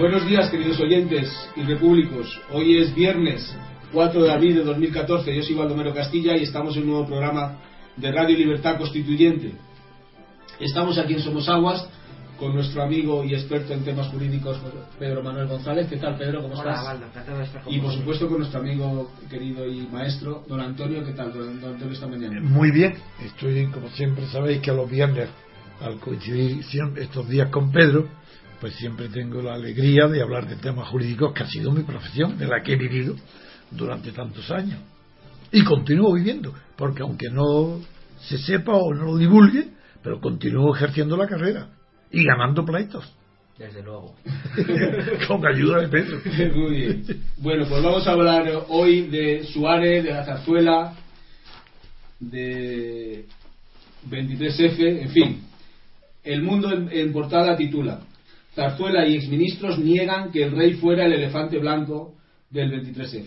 Buenos días, queridos oyentes y repúblicos. Hoy es viernes 4 de abril de 2014. Yo soy Baldomero Castilla y estamos en un nuevo programa de Radio Libertad Constituyente. Estamos aquí en Somos Aguas con nuestro amigo y experto en temas jurídicos Pedro Manuel González. ¿Qué tal, Pedro? ¿Cómo Hola, estás? Baldo, encantado de estar con Y por supuesto con nuestro amigo querido y maestro, don Antonio. ¿Qué tal, don don Antonio, esta mañana? Muy bien, estoy como siempre sabéis que los viernes, al coincidir siempre estos días con Pedro, pues siempre tengo la alegría de hablar de temas jurídicos que ha sido mi profesión, de la que he vivido durante tantos años. Y continúo viviendo, porque aunque no se sepa o no lo divulgue, pero continúo ejerciendo la carrera y ganando pleitos, Desde luego. con ayuda de Pedro. Muy bien. Bueno, pues vamos a hablar hoy de Suárez, de la zarzuela, de 23F, en fin. El mundo en, en portada titula Zarzuela y exministros niegan que el rey fuera el elefante blanco del 23F.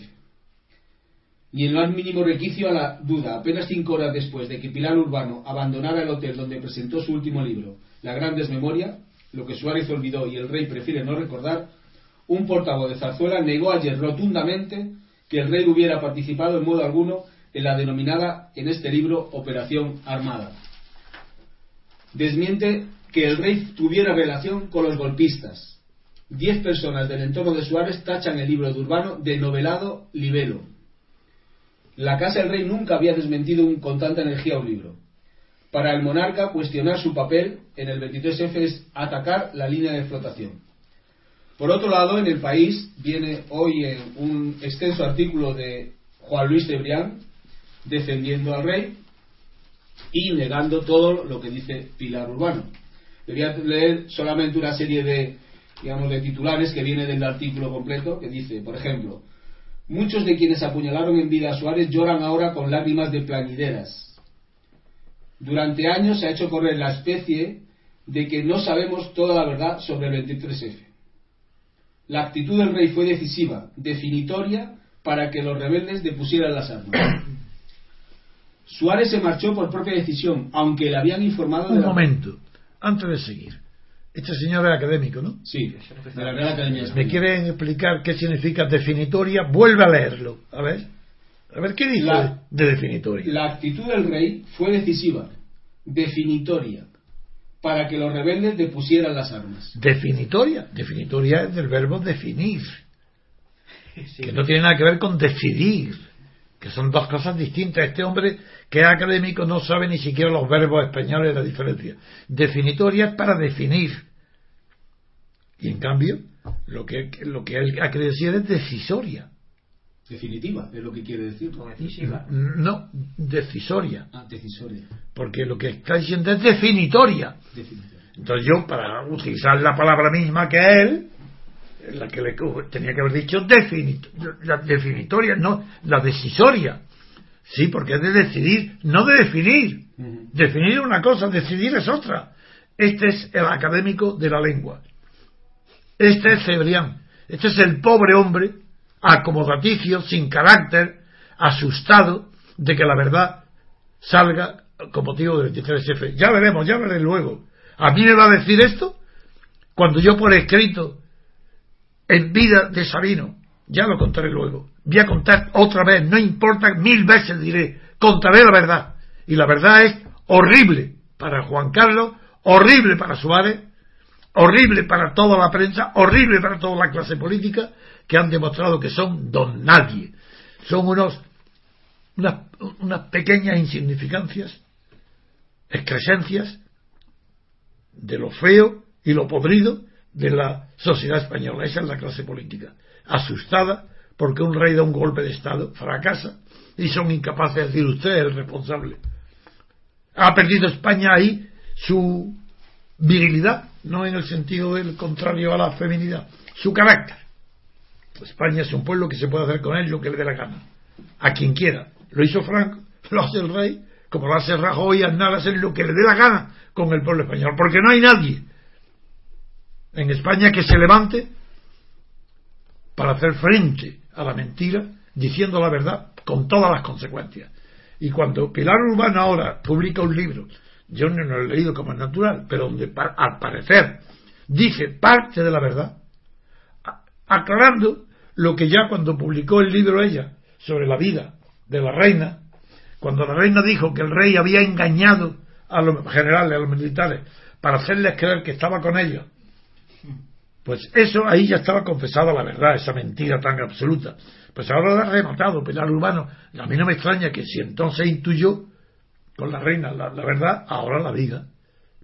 Ni el más mínimo requicio a la duda, apenas cinco horas después de que Pilar Urbano abandonara el hotel donde presentó su último libro, La Gran Desmemoria, lo que Suárez olvidó y el rey prefiere no recordar, un portavoz de Zarzuela negó ayer rotundamente que el rey hubiera participado en modo alguno en la denominada en este libro Operación Armada. Desmiente que el rey tuviera relación con los golpistas. Diez personas del entorno de Suárez tachan el libro de Urbano de novelado libelo. La Casa del Rey nunca había desmentido un- con tanta energía un libro. Para el monarca, cuestionar su papel en el 23F es atacar la línea de flotación. Por otro lado, en el país viene hoy en un extenso artículo de Juan Luis de Brián defendiendo al rey y negando todo lo que dice Pilar Urbano. Le voy a leer solamente una serie de, digamos, de titulares que viene del artículo completo que dice, por ejemplo, muchos de quienes apuñalaron en vida a Suárez lloran ahora con lágrimas de plañideras. Durante años se ha hecho correr la especie de que no sabemos toda la verdad sobre el 23F. La actitud del rey fue decisiva, definitoria, para que los rebeldes depusieran las armas. Suárez se marchó por propia decisión, aunque le habían informado de Un la... antes de seguir. Este señor es académico, ¿no? Sí, de la Real Academia ¿Me quieren explicar qué significa definitoria? Vuelve a leerlo. A ver. A ver qué dice La- de definitoria. La actitud del rey fue decisiva, definitoria, para que los rebeldes depusieran las armas. Definitoria. Definitoria es del verbo definir. Que no tiene nada que ver con decidir. Que son dos cosas distintas. Este hombre que es académico no sabe ni siquiera los verbos españoles de la diferencia. Definitoria es para definir. Y en cambio, lo que, lo que él ha querido decir es decisoria. Definitiva, es lo que quiere decir. Decisiva. No, decisoria. Ah, decisoria. Porque lo que está diciendo es definitoria. Definitoria. Entonces yo, para utilizar la palabra misma que él, la que le tenía que haber dicho definit- la definitoria, no, la decisoria. Sí, porque es de decidir, no de definir. Definir es una cosa, decidir es otra. Este es el académico de la lengua. Este es Cebrián. Este es el pobre hombre, acomodaticio, sin carácter, asustado de que la verdad salga con motivo del 23F. Ya veremos, ya veré luego. ¿A mí me va a decir esto? Cuando yo por escrito, en vida de Sabino, ya lo contaré luego. Voy a contar otra vez, no importa, mil veces diré, contaré la verdad. Y la verdad es horrible para Juan Carlos, horrible para Suárez, horrible para toda la prensa, horrible para toda la clase política, que han demostrado que son don nadie. Son unos, unas, unas pequeñas insignificancias, excrescencias de lo feo y lo podrido de la sociedad española. Esa es la clase política. Asustada porque un rey da un golpe de Estado, fracasa y son incapaces de decir usted es el responsable. Ha perdido España ahí su virilidad, no en el sentido del contrario a la feminidad, su carácter. España es un pueblo que se puede hacer con él lo que le dé la gana, a quien quiera. Lo hizo Franco, lo hace el rey, como lo hace Rajoy Aznar, hacen lo que le dé la gana con el pueblo español, porque no hay nadie en España que se levante para hacer frente a la mentira diciendo la verdad con todas las consecuencias. Y cuando Pilar Urbano ahora publica un libro, yo no lo he leído como es natural, pero donde al parecer dice parte de la verdad, aclarando lo que ya cuando publicó el libro ella sobre la vida de la reina, cuando la reina dijo que el rey había engañado a los generales, a los militares, para hacerles creer que estaba con ellos, pues eso ahí ya estaba confesada la verdad, esa mentira tan absoluta. Pues ahora lo ha rematado Pilar Urbano. A mí no me extraña que si entonces intuyó con la reina la, la verdad, ahora la diga.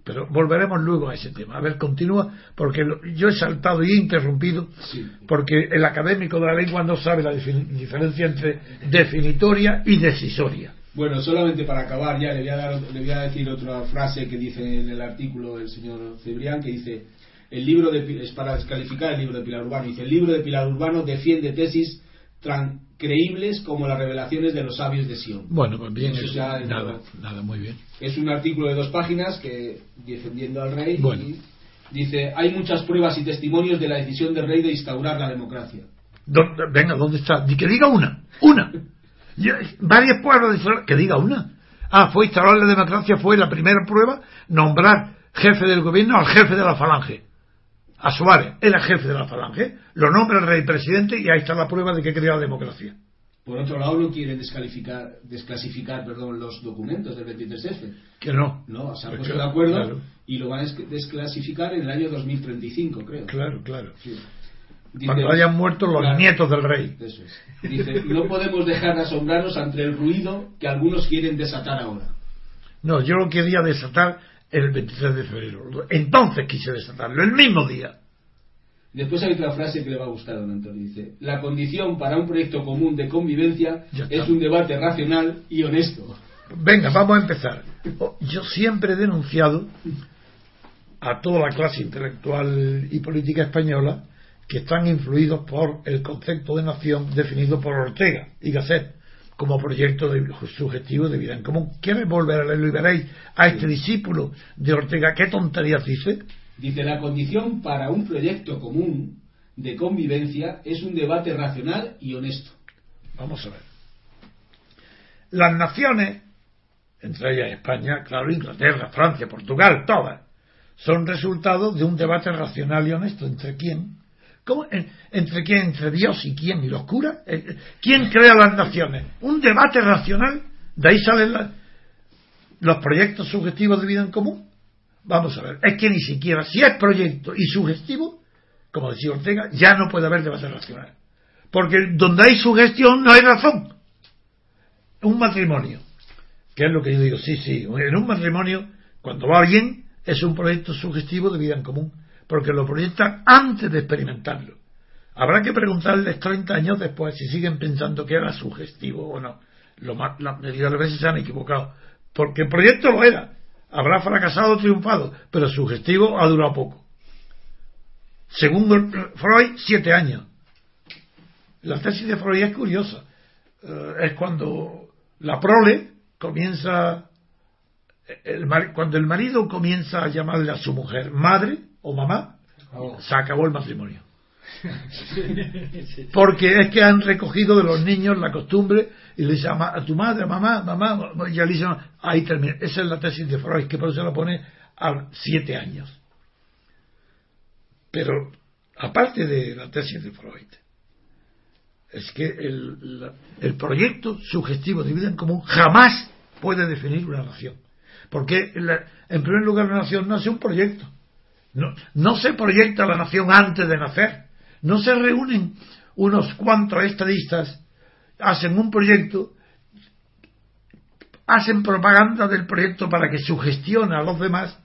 Pero volveremos luego a ese tema. A ver, continúa, porque lo- yo he saltado y he interrumpido, Sí. porque el académico de la lengua no sabe la diferencia entre definitoria y decisoria. Bueno, solamente para acabar ya, le voy, a dar- le voy a decir otra frase que dice en el artículo el señor Cebrián, que dice, el libro de, es para descalificar el libro de Pilar Urbano, dice, el libro de Pilar Urbano defiende tesis tan creíbles como las revelaciones de los sabios de Sion. Bueno, pues bien, Eso ya es nada, nada, muy bien. Es un artículo de dos páginas que defendiendo al rey Bueno. y dice, hay muchas pruebas y testimonios de la decisión del rey de instaurar la democracia. ¿Dónde- venga, ¿dónde está? Que diga una, una. Yo- varias pruebas de que diga una. Ah, fue instaurar la democracia, fue la primera prueba, nombrar jefe del gobierno al jefe de la falange. A Suárez, era jefe de la falange, lo nombra el rey presidente y ahí está la prueba de que crea la democracia. Por otro lado, no quieren descalificar, desclasificar perdón, los documentos del 23F. Que no. No, se han Pues puesto de acuerdo Claro, y lo van a des- desclasificar en el año 2035, creo. claro. claro. Sí. Dice- Cuando hayan muerto los Claro. nietos del rey. Eso es. Dice, no podemos dejar de asombrarnos ante el ruido que algunos quieren desatar ahora. No, yo lo quería desatar el 23 de febrero. Entonces quise desatarlo, el mismo día. Después hay otra frase que le va a gustar a don Antonio. Dice, la condición para un proyecto común de convivencia es un debate racional y honesto. Venga, vamos a empezar. Yo siempre he denunciado a toda la clase intelectual y política española que están influidos por el concepto de nación definido por Ortega y Gasset como proyecto de, subjetivo de vida en común. ¿Quieres volver a leerlo y veréis a este discípulo de Ortega qué tonterías dice? Dice, la condición para un proyecto común de convivencia es un debate racional y honesto. Vamos a ver. Las naciones, entre ellas España, claro, Inglaterra, Francia, Portugal, todas, son resultado de un debate racional y honesto. ¿Entre quién? ¿Cómo? En- ¿Entre quién? ¿Entre Dios y quién? ¿Y los curas? Eh, ¿Quién crea las naciones? ¿Un debate racional? ¿De ahí salen los proyectos subjetivos de vida en común? Vamos a ver. Es que ni siquiera, si es proyecto y sugestivo, como decía Ortega, ya no puede haber debate racional. Porque donde hay sugestión no hay razón. Un matrimonio, que es lo que yo digo, sí, sí, en un matrimonio, cuando va bien, es un proyecto sugestivo de vida en común, porque lo proyectan antes de experimentarlo. Habrá que preguntarles 30 años después si siguen pensando que era sugestivo o no. Lo más, la mayoría de las veces se han equivocado, porque el proyecto lo era. Habrá fracasado triunfado, pero sugestivo ha durado poco. Según Freud, siete años. La tesis de Freud es curiosa. Eh, es cuando la prole comienza, el cuando el marido comienza a llamarle a su mujer madre o mamá, se acabó el matrimonio. Porque es que han recogido de los niños la costumbre y le llama a tu madre, mamá, mamá, y ya le dicen, ahí termina. Esa es la tesis de Freud, que por eso la pone a siete años. Pero, aparte de la tesis de Freud, es que el, la- el proyecto sugestivo de vida en común jamás puede definir una nación. Porque, la- en primer lugar, la nación no es un proyecto. No, no se proyecta la nación antes de nacer. No se reúnen unos cuantos estadistas, hacen un proyecto, hacen propaganda del proyecto para que sugestione a los demás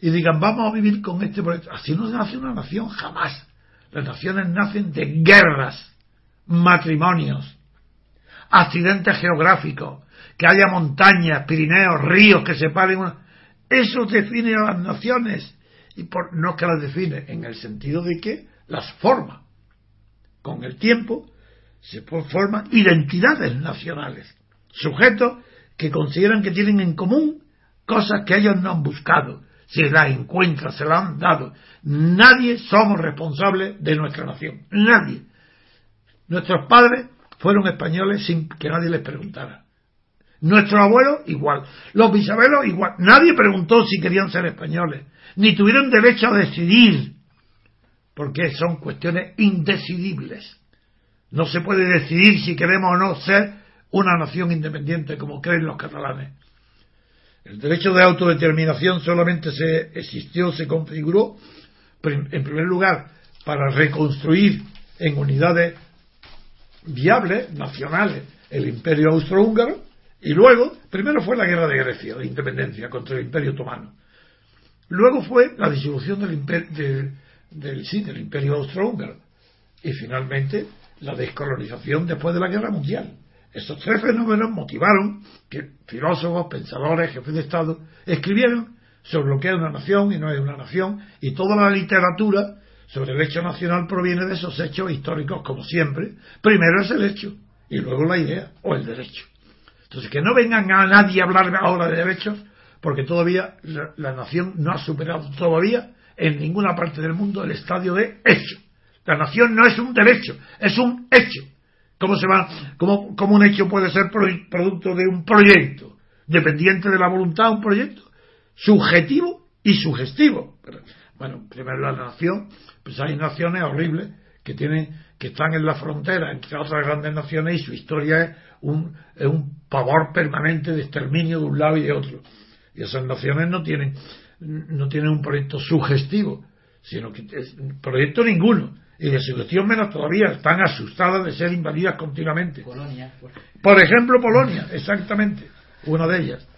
y digan vamos a vivir con este proyecto. Así no nace una nación jamás. Las naciones nacen de guerras, matrimonios, accidentes geográficos, que haya montañas, Pirineos, ríos que separen. Eso define a las naciones. Y por, no es que las define, en el sentido de que las forma. Con el tiempo se forman identidades nacionales. Sujetos que consideran que tienen en común cosas que ellos no han buscado. Se las encuentran, se las han dado. Nadie somos responsables de nuestra nación. Nadie. Nuestros padres fueron españoles sin que nadie les preguntara. Nuestros abuelos igual. Los bisabuelos igual. Nadie preguntó si querían ser españoles. Ni tuvieron derecho a decidir porque son cuestiones indecidibles. No se puede decidir si queremos o no ser una nación independiente como creen los catalanes. El derecho de autodeterminación solamente se existió, se configuró, en primer lugar, para reconstruir en unidades viables, nacionales, el imperio austrohúngaro, y luego, primero fue la guerra de Grecia, de independencia contra el imperio otomano. Luego fue la disolución del, imperio, del, sí, del imperio austrohúngaro. Y finalmente la descolonización después de la guerra mundial. Esos tres fenómenos motivaron que filósofos, pensadores, jefes de Estado escribieron sobre lo que es una nación y no es una nación, y toda la literatura sobre el hecho nacional proviene de esos hechos históricos, como siempre. Primero es el hecho, y luego la idea o el derecho. Entonces, que no vengan a nadie a hablar ahora de derechos, porque todavía la, la nación no ha superado todavía en ninguna parte del mundo el estadio de hecho. La nación no es un derecho, es un hecho. ¿Cómo, se va, cómo, cómo un hecho puede ser producto de un proyecto? Dependiente de la voluntad, un proyecto subjetivo y sugestivo. bueno, primero la nación, pues hay naciones horribles que tienen, que están en la frontera entre otras grandes naciones y su historia es un, es un pavor permanente de exterminio de un lado y de otro. Y esas naciones no tienen, no tienen un proyecto sugestivo, sino que es proyecto ninguno y de sugestión menos todavía, están asustadas de ser invadidas continuamente. Polonia. Por ejemplo, Polonia, exactamente, una de ellas.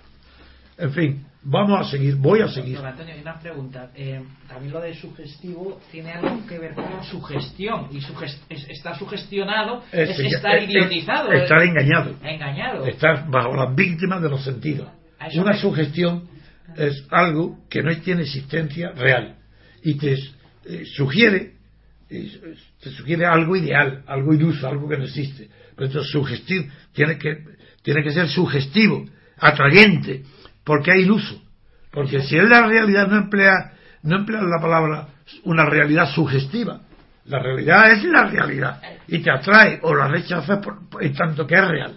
En fin, vamos a seguir, voy a seguir. Don Antonio, una pregunta. Eh, también lo de sugestivo tiene algo que ver con sugestión. Y sugest está sugestionado es, es estar idiotizado. estar engañado. Engañado. Estar bajo las víctimas de los sentidos. Una me... sugestión es algo que no tiene existencia real y te eh, sugiere te sugiere algo ideal, algo iluso, algo que no existe. Pero entonces sugestivo, tiene que, tiene que ser sugestivo, atrayente, porque hay iluso. Porque si es la realidad no emplea, no emplea la palabra una realidad sugestiva. La realidad es la realidad y te atrae o la rechazas por, en tanto que es real.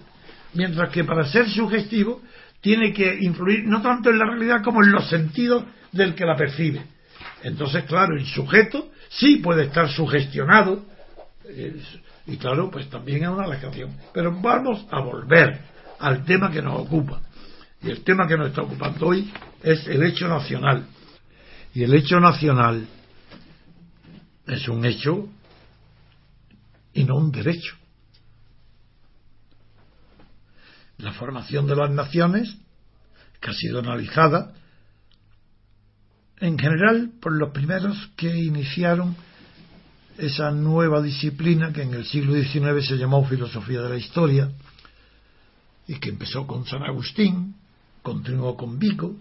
Mientras que para ser sugestivo tiene que influir no tanto en la realidad como en los sentidos del que la percibe. Entonces, claro, el sujeto sí puede estar sugestionado y claro, pues también es una alegación. Pero vamos a volver al tema que nos ocupa. Y el tema que nos está ocupando hoy es el hecho nacional. Y el hecho nacional es un hecho y no un derecho. La formación de las naciones, que ha sido analizada en general por los primeros que iniciaron esa nueva disciplina que en el siglo XIX se llamó filosofía de la historia y que empezó con San Agustín, continuó con Vico,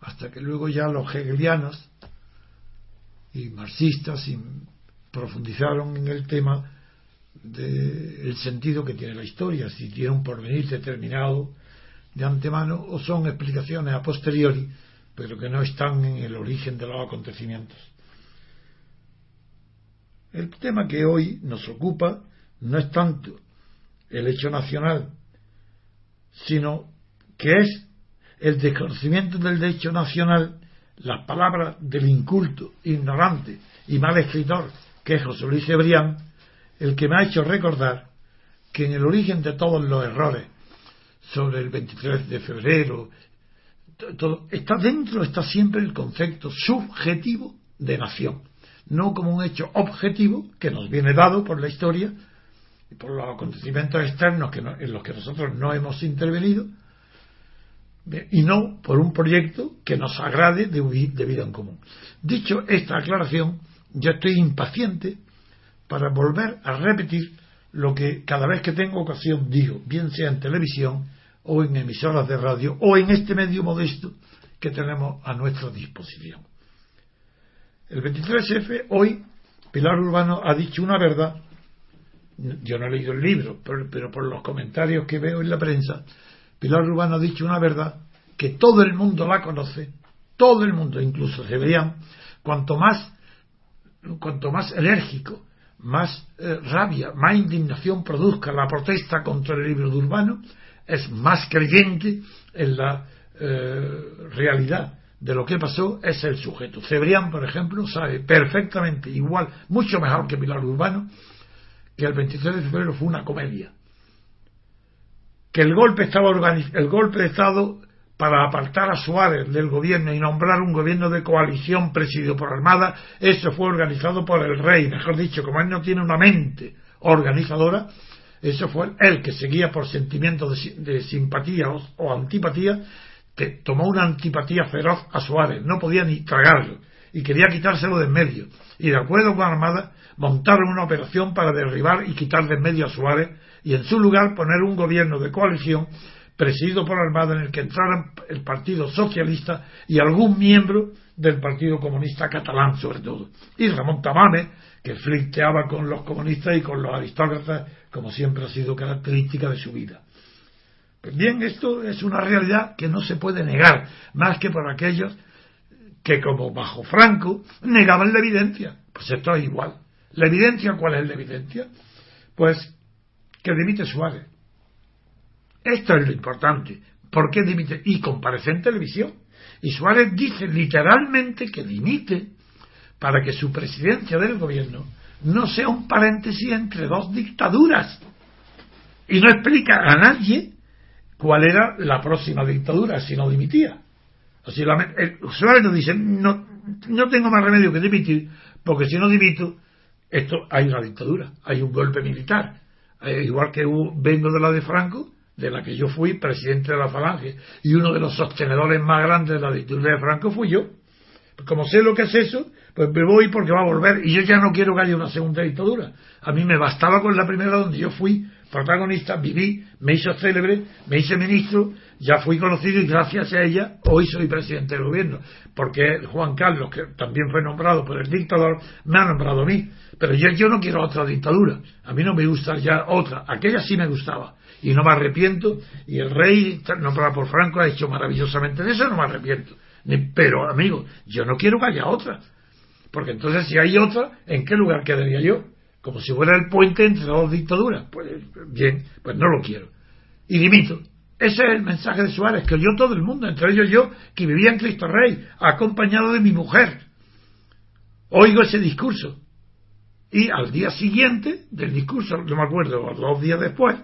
hasta que luego ya los hegelianos y marxistas profundizaron en el tema del sentido que tiene la historia, si tiene un porvenir determinado de antemano o son explicaciones a posteriori pero que no están en el origen de los acontecimientos. El tema que hoy nos ocupa no es tanto el hecho nacional, sino que es el desconocimiento del hecho nacional, las palabras del inculto, ignorante y mal escritor que es José Luis Cebrián, el que me ha hecho recordar que en el origen de todos los errores sobre el 23 de febrero está dentro, está siempre el concepto subjetivo de nación, no como un hecho objetivo que nos viene dado por la historia y por los acontecimientos externos que no, en los que nosotros no hemos intervenido, y no por un proyecto que nos agrade de, de vida en común. Dicho esta aclaración, yo estoy impaciente para volver a repetir lo que cada vez que tengo ocasión digo, bien sea en televisión, o en emisoras de radio o en este medio modesto que tenemos a nuestra disposición. El 23F, hoy, Pilar Urbano ha dicho una verdad, yo no he leído el libro, pero, pero por los comentarios que veo en la prensa, Pilar Urbano ha dicho una verdad que todo el mundo la conoce, todo el mundo, incluso veían, cuanto más, cuanto más enérgico, más eh, rabia, más indignación produzca la protesta contra el libro de Urbano, es más creyente en la eh, realidad de lo que pasó es el sujeto. Cebrián, por ejemplo, sabe perfectamente, igual, mucho mejor que Pilar Urbano, que el 23 de febrero fue una comedia. Que el golpe estaba el golpe de Estado para apartar a Suárez del gobierno y nombrar un gobierno de coalición presidido por Armada, eso fue organizado por el rey, mejor dicho, como él no tiene una mente organizadora, eso fue él que seguía por sentimientos de, simpatía o antipatía, que tomó una antipatía feroz a Suárez, no podía ni tragarlo y quería quitárselo de en medio. Y de acuerdo con Armada, montaron una operación para derribar y quitar de en medio a Suárez y en su lugar poner un gobierno de coalición presidido por Armada en el que entraran el Partido Socialista y algún miembro del Partido Comunista Catalán, sobre todo. Y Ramón Tamames, que flirteaba con los comunistas y con los aristócratas, como siempre ha sido característica de su vida. Pues bien, esto es una realidad que no se puede negar, más que por aquellos que, como bajo Franco, negaban la evidencia. Pues esto es igual. ¿La evidencia cuál es la evidencia? Pues que dimite Suárez. Esto es lo importante. ¿Por qué dimite? Y comparece en televisión. Y Suárez dice literalmente que dimite para que su presidencia del gobierno no sea un paréntesis entre dos dictaduras. Y no explica a nadie cuál era la próxima dictadura si no dimitía. Así, el usuario nos dice, no, no tengo más remedio que dimitir, porque si no dimito, esto hay una dictadura, hay un golpe militar. Eh, igual que vengo de la de Franco, de la que yo fui presidente de la Falange, y uno de los sostenedores más grandes de la dictadura de Franco fui yo. Como sé lo que es eso, pues me voy porque va a volver, y yo ya no quiero que haya una segunda dictadura. A mí me bastaba con la primera donde yo fui protagonista, viví, me hizo célebre, me hice ministro, ya fui conocido y gracias a ella hoy soy presidente del gobierno, porque Juan Carlos, que también fue nombrado por el dictador, me ha nombrado a mí. Pero yo, yo no quiero otra dictadura, a mí no me gusta ya otra, aquella sí me gustaba y no me arrepiento y el rey nombrado por Franco ha hecho maravillosamente de eso, no me arrepiento. Pero amigo, yo no quiero que haya otra, porque entonces si hay otra, ¿en qué lugar quedaría yo? como si fuera el puente entre dos dictaduras. Pues bien, pues no lo quiero. Y dimito. Ese es el mensaje de Suárez, que oyó todo el mundo, entre ellos yo, que vivía en Cristo Rey, acompañado de mi mujer. Oigo ese discurso. Y al día siguiente del discurso, no me acuerdo, dos días después,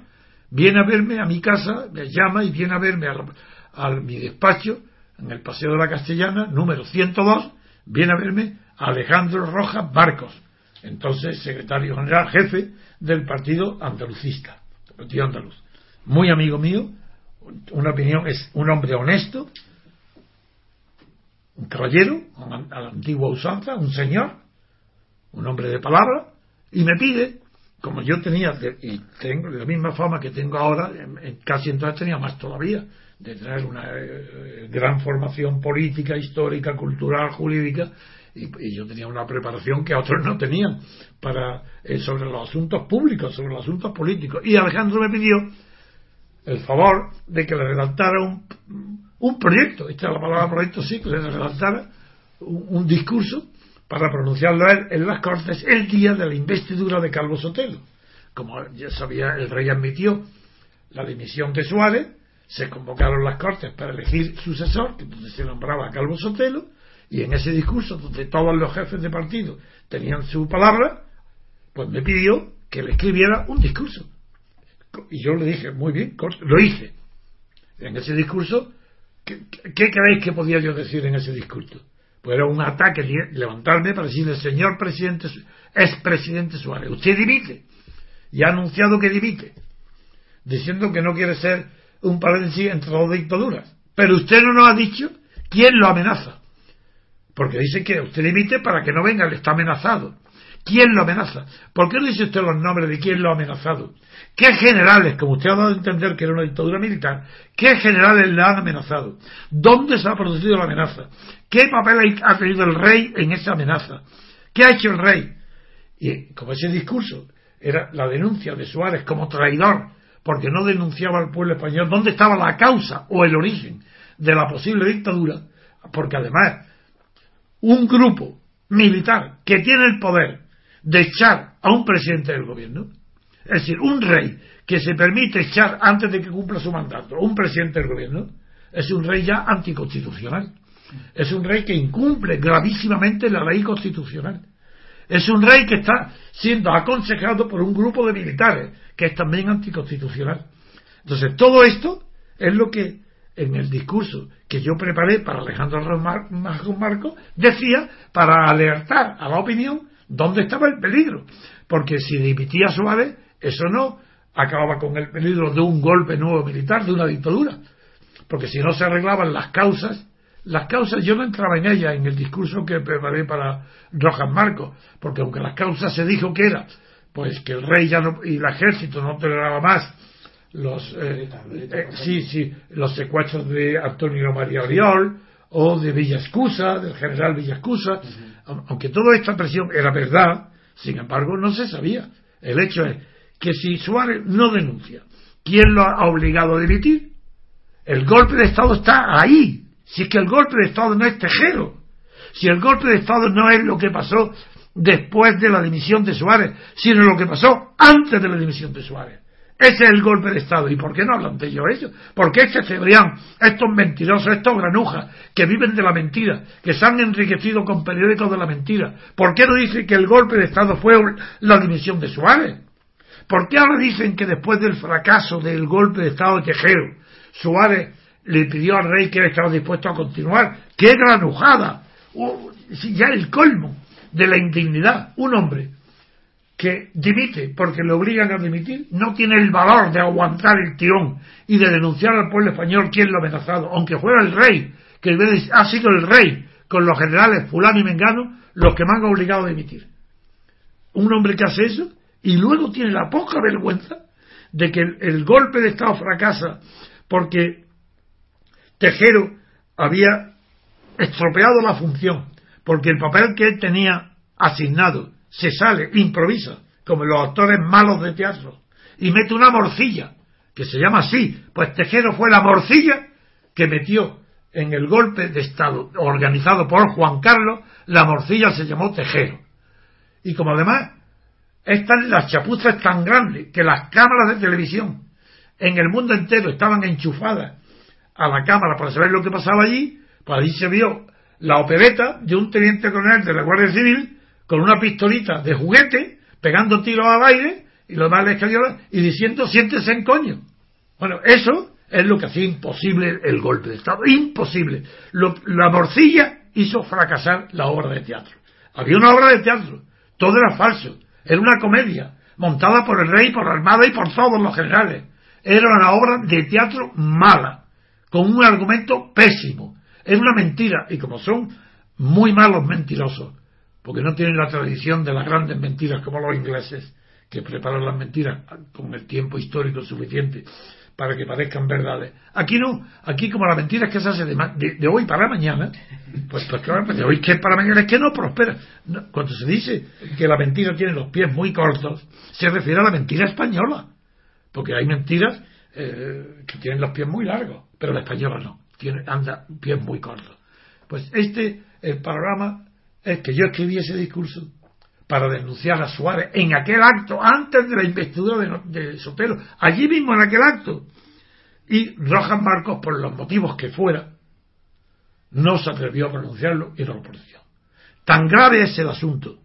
viene a verme a mi casa, me llama y viene a verme a, a mi despacho, en el Paseo de la Castellana, número 102, viene a verme Alejandro Rojas Barcos, entonces secretario general jefe del partido andalucista, partido andaluz. Muy amigo mío, una opinión, es un hombre honesto, un caballero, a la antigua usanza, un señor, un hombre de palabra, y me pide, como yo tenía, y tengo la misma fama que tengo ahora, casi entonces tenía más todavía, de tener una eh, gran formación política, histórica, cultural, jurídica, y, yo tenía una preparación que otros no tenían para eh, sobre los asuntos públicos, sobre los asuntos políticos. Y Alejandro me pidió el favor de que le redactara un, un proyecto, esta es la palabra proyecto, sí, que le redactara un, discurso para pronunciarlo en las Cortes el día de la investidura de Calvo Sotelo. Como ya sabía, el rey admitió la dimisión de Suárez, se convocaron las Cortes para elegir sucesor, que entonces se nombraba Calvo Sotelo, y en ese discurso, donde todos los jefes de partido tenían su palabra, pues me pidió que le escribiera un discurso. Y yo le dije, muy bien, lo hice. En ese discurso, ¿qué, creéis que podía yo decir en ese discurso? Pues era un ataque, levantarme para decirle, señor presidente, expresidente Suárez, usted dimite. Y ha anunciado que dimite, diciendo que no quiere ser un paréntesis entre dos dictaduras. Pero usted no nos ha dicho quién lo amenaza. Porque dice que usted limite para que no venga, le está amenazado. ¿Quién lo amenaza? ¿Por qué no dice usted los nombres de quién lo ha amenazado? ¿Qué generales, como usted ha dado a entender que era una dictadura militar, qué generales le han amenazado? ¿Dónde se ha producido la amenaza? ¿Qué papel ha tenido el rey en esa amenaza? ¿Qué ha hecho el rey? Y como ese discurso era la denuncia de Suárez como traidor, porque no denunciaba al pueblo español dónde estaba la causa o el origen de la posible dictadura, porque además un grupo militar que tiene el poder de echar a un presidente del gobierno, es decir, un rey que se permite echar antes de que cumpla su mandato un presidente del gobierno, es un rey ya anticonstitucional. Es un rey que incumple gravísimamente la ley constitucional. Es un rey que está siendo aconsejado por un grupo de militares, que es también anticonstitucional. Entonces, todo esto es lo que en el discurso que yo preparé para Alejandro Marco decía para alertar a la opinión dónde estaba el peligro. Porque si dimitía Suárez, eso no acababa con el peligro de un golpe nuevo militar, de una dictadura. Porque si no se arreglaban las causas, las causas yo no entraba en ellas en el discurso que preparé para Rojas Marcos, porque aunque las causas se dijo que era, pues que el rey ya no, y el ejército no toleraba más los eh, eh, sí, sí, los secuestros de Antonio María Oriol o de Villascusa, del general Villascusa, aunque toda esta presión era verdad, sin embargo no se sabía. El hecho es que si Suárez no denuncia, ¿quién lo ha obligado a dimitir? El golpe de Estado está ahí. Si es que el golpe de Estado no es tejero. Si el golpe de Estado no es lo que pasó después de la dimisión de Suárez, sino lo que pasó antes de la dimisión de Suárez. Ese es el golpe de Estado. ¿Y por qué no hablan de ellos ellos? Porque este Cebrián, estos mentirosos, estos granujas, que viven de la mentira, que se han enriquecido con periódicos de la mentira, ¿por qué no dicen que el golpe de Estado fue la dimisión de Suárez? ¿Por qué ahora dicen que después del fracaso del golpe de Estado de Tejero, Suárez le pidió al rey que él estaba dispuesto a continuar? ¡Qué granujada! ya el colmo de la indignidad. Un hombre que dimite porque le obligan a dimitir, no tiene el valor de aguantar el tirón y de denunciar al pueblo español quién lo ha amenazado, aunque fuera el rey, que ha sido el rey con los generales fulano y mengano los que me han obligado a dimitir. Un hombre que hace eso y luego tiene la poca vergüenza de que el, golpe de Estado fracasa porque Tejero había estropeado la función, porque el papel que él tenía asignado se sale, improvisa, como los actores malos de teatro, y mete una morcilla, que se llama así, pues Tejero fue la morcilla que metió en el golpe de Estado organizado por Juan Carlos, la morcilla se llamó Tejero. Y como además están las chapuzas tan grandes que las cámaras de televisión en el mundo entero estaban enchufadas a la cámara para saber lo que pasaba allí, pues allí se vio la opereta de un teniente coronel de la Guardia Civil con una pistolita de juguete, pegando tiros al aire, y lo cayó, y diciendo, siéntese en coño. Bueno, eso es lo que hacía imposible el golpe de Estado. Imposible. la morcilla hizo fracasar la obra de teatro. Había una obra de teatro. Todo era falso. Era una comedia. Montada por el rey, por la armada y por todos los generales. Era una obra de teatro mala. Con un argumento pésimo. Era una mentira. Y como son muy malos mentirosos, porque no tienen la tradición de las grandes mentiras como los ingleses, que preparan las mentiras con el tiempo histórico suficiente para que parezcan verdades. Aquí no, aquí como la mentira es que se hace de, hoy para mañana, pues, pues claro, de hoy que es para mañana es que no prospera. cuando se dice que la mentira tiene los pies muy cortos, se refiere a la mentira española, porque hay mentiras eh, que tienen los pies muy largos, pero la española no, tiene, anda pies muy cortos. Pues este, el panorama es que yo escribí ese discurso para denunciar a Suárez en aquel acto, antes de la investidura de, Sotelo, allí mismo en aquel acto. Y Rojas Marcos, por los motivos que fuera, no se atrevió a pronunciarlo y no lo pronunció. Tan grave es el asunto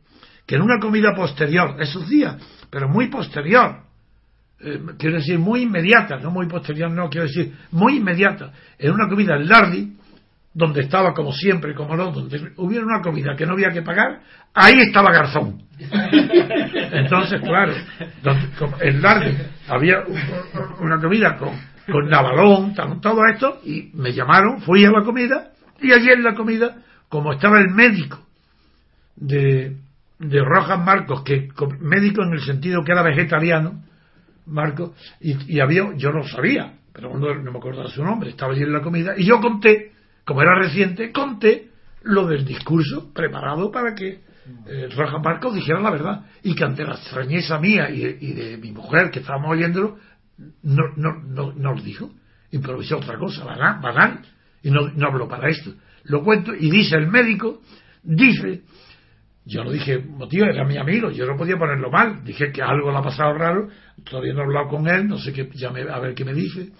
que en una comida posterior, esos días, pero muy posterior, eh, quiero decir muy inmediata, no muy posterior, no quiero decir muy inmediata, en una comida en Lardi, donde estaba como siempre, como no, donde hubiera una comida que no había que pagar, ahí estaba Garzón. Entonces, claro, en Largue había una comida con, con Navalón, todo esto, y me llamaron, fui a la comida, y allí en la comida, como estaba el médico de, de Rojas Marcos, que médico en el sentido que era vegetariano, Marcos, y, había, yo no sabía, pero no, no me acuerdo de su nombre, estaba allí en la comida, y yo conté como era reciente, conté lo del discurso preparado para que eh, Roja Marcos dijera la verdad. Y que ante la extrañeza mía y de, mi mujer que estábamos oyéndolo, no, no, no, no lo dijo, improvisó otra cosa, banal, y no, no habló para esto. Lo cuento y dice el médico, dice, yo no dije, tío, era mi amigo, yo no podía ponerlo mal, dije que algo le ha pasado raro, todavía no he hablado con él, no sé qué, ya a ver qué me dice,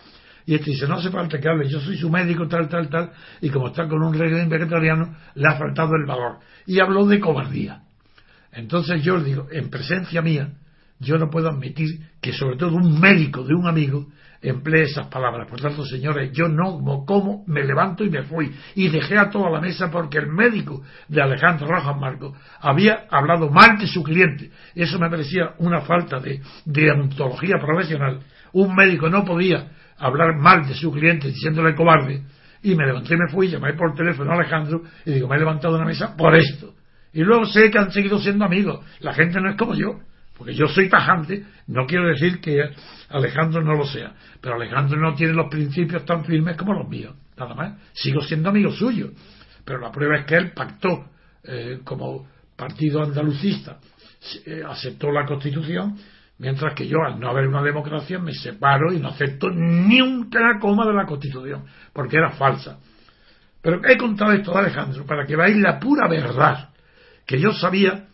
Y este dice, no hace falta que hable, yo soy su médico, tal, tal, tal, y como está con un régimen vegetariano, le ha faltado el valor. Y habló de cobardía. Entonces yo le digo, en presencia mía, yo no puedo admitir que sobre todo un médico de un amigo emplee esas palabras. Por tanto, señores, yo no como me levanto y me fui. Y dejé a toda la mesa porque el médico de Alejandro Rojas Marco había hablado mal de su cliente. Eso me parecía una falta de, de ontología profesional. Un médico no podía hablar mal de su cliente diciéndole cobarde. Y me levanté y me fui, llamé por teléfono a Alejandro y digo, me he levantado una mesa por esto. Y luego sé que han seguido siendo amigos. La gente no es como yo. Porque yo soy tajante, no quiero decir que Alejandro no lo sea, pero Alejandro no tiene los principios tan firmes como los míos, nada más. Sigo siendo amigo suyo, pero la prueba es que él pactó eh, como partido andalucista, eh, aceptó la Constitución, mientras que yo, al no haber una democracia, me separo y no acepto ni un coma de la Constitución, porque era falsa. Pero he contado esto de Alejandro para que veáis la pura verdad, que yo sabía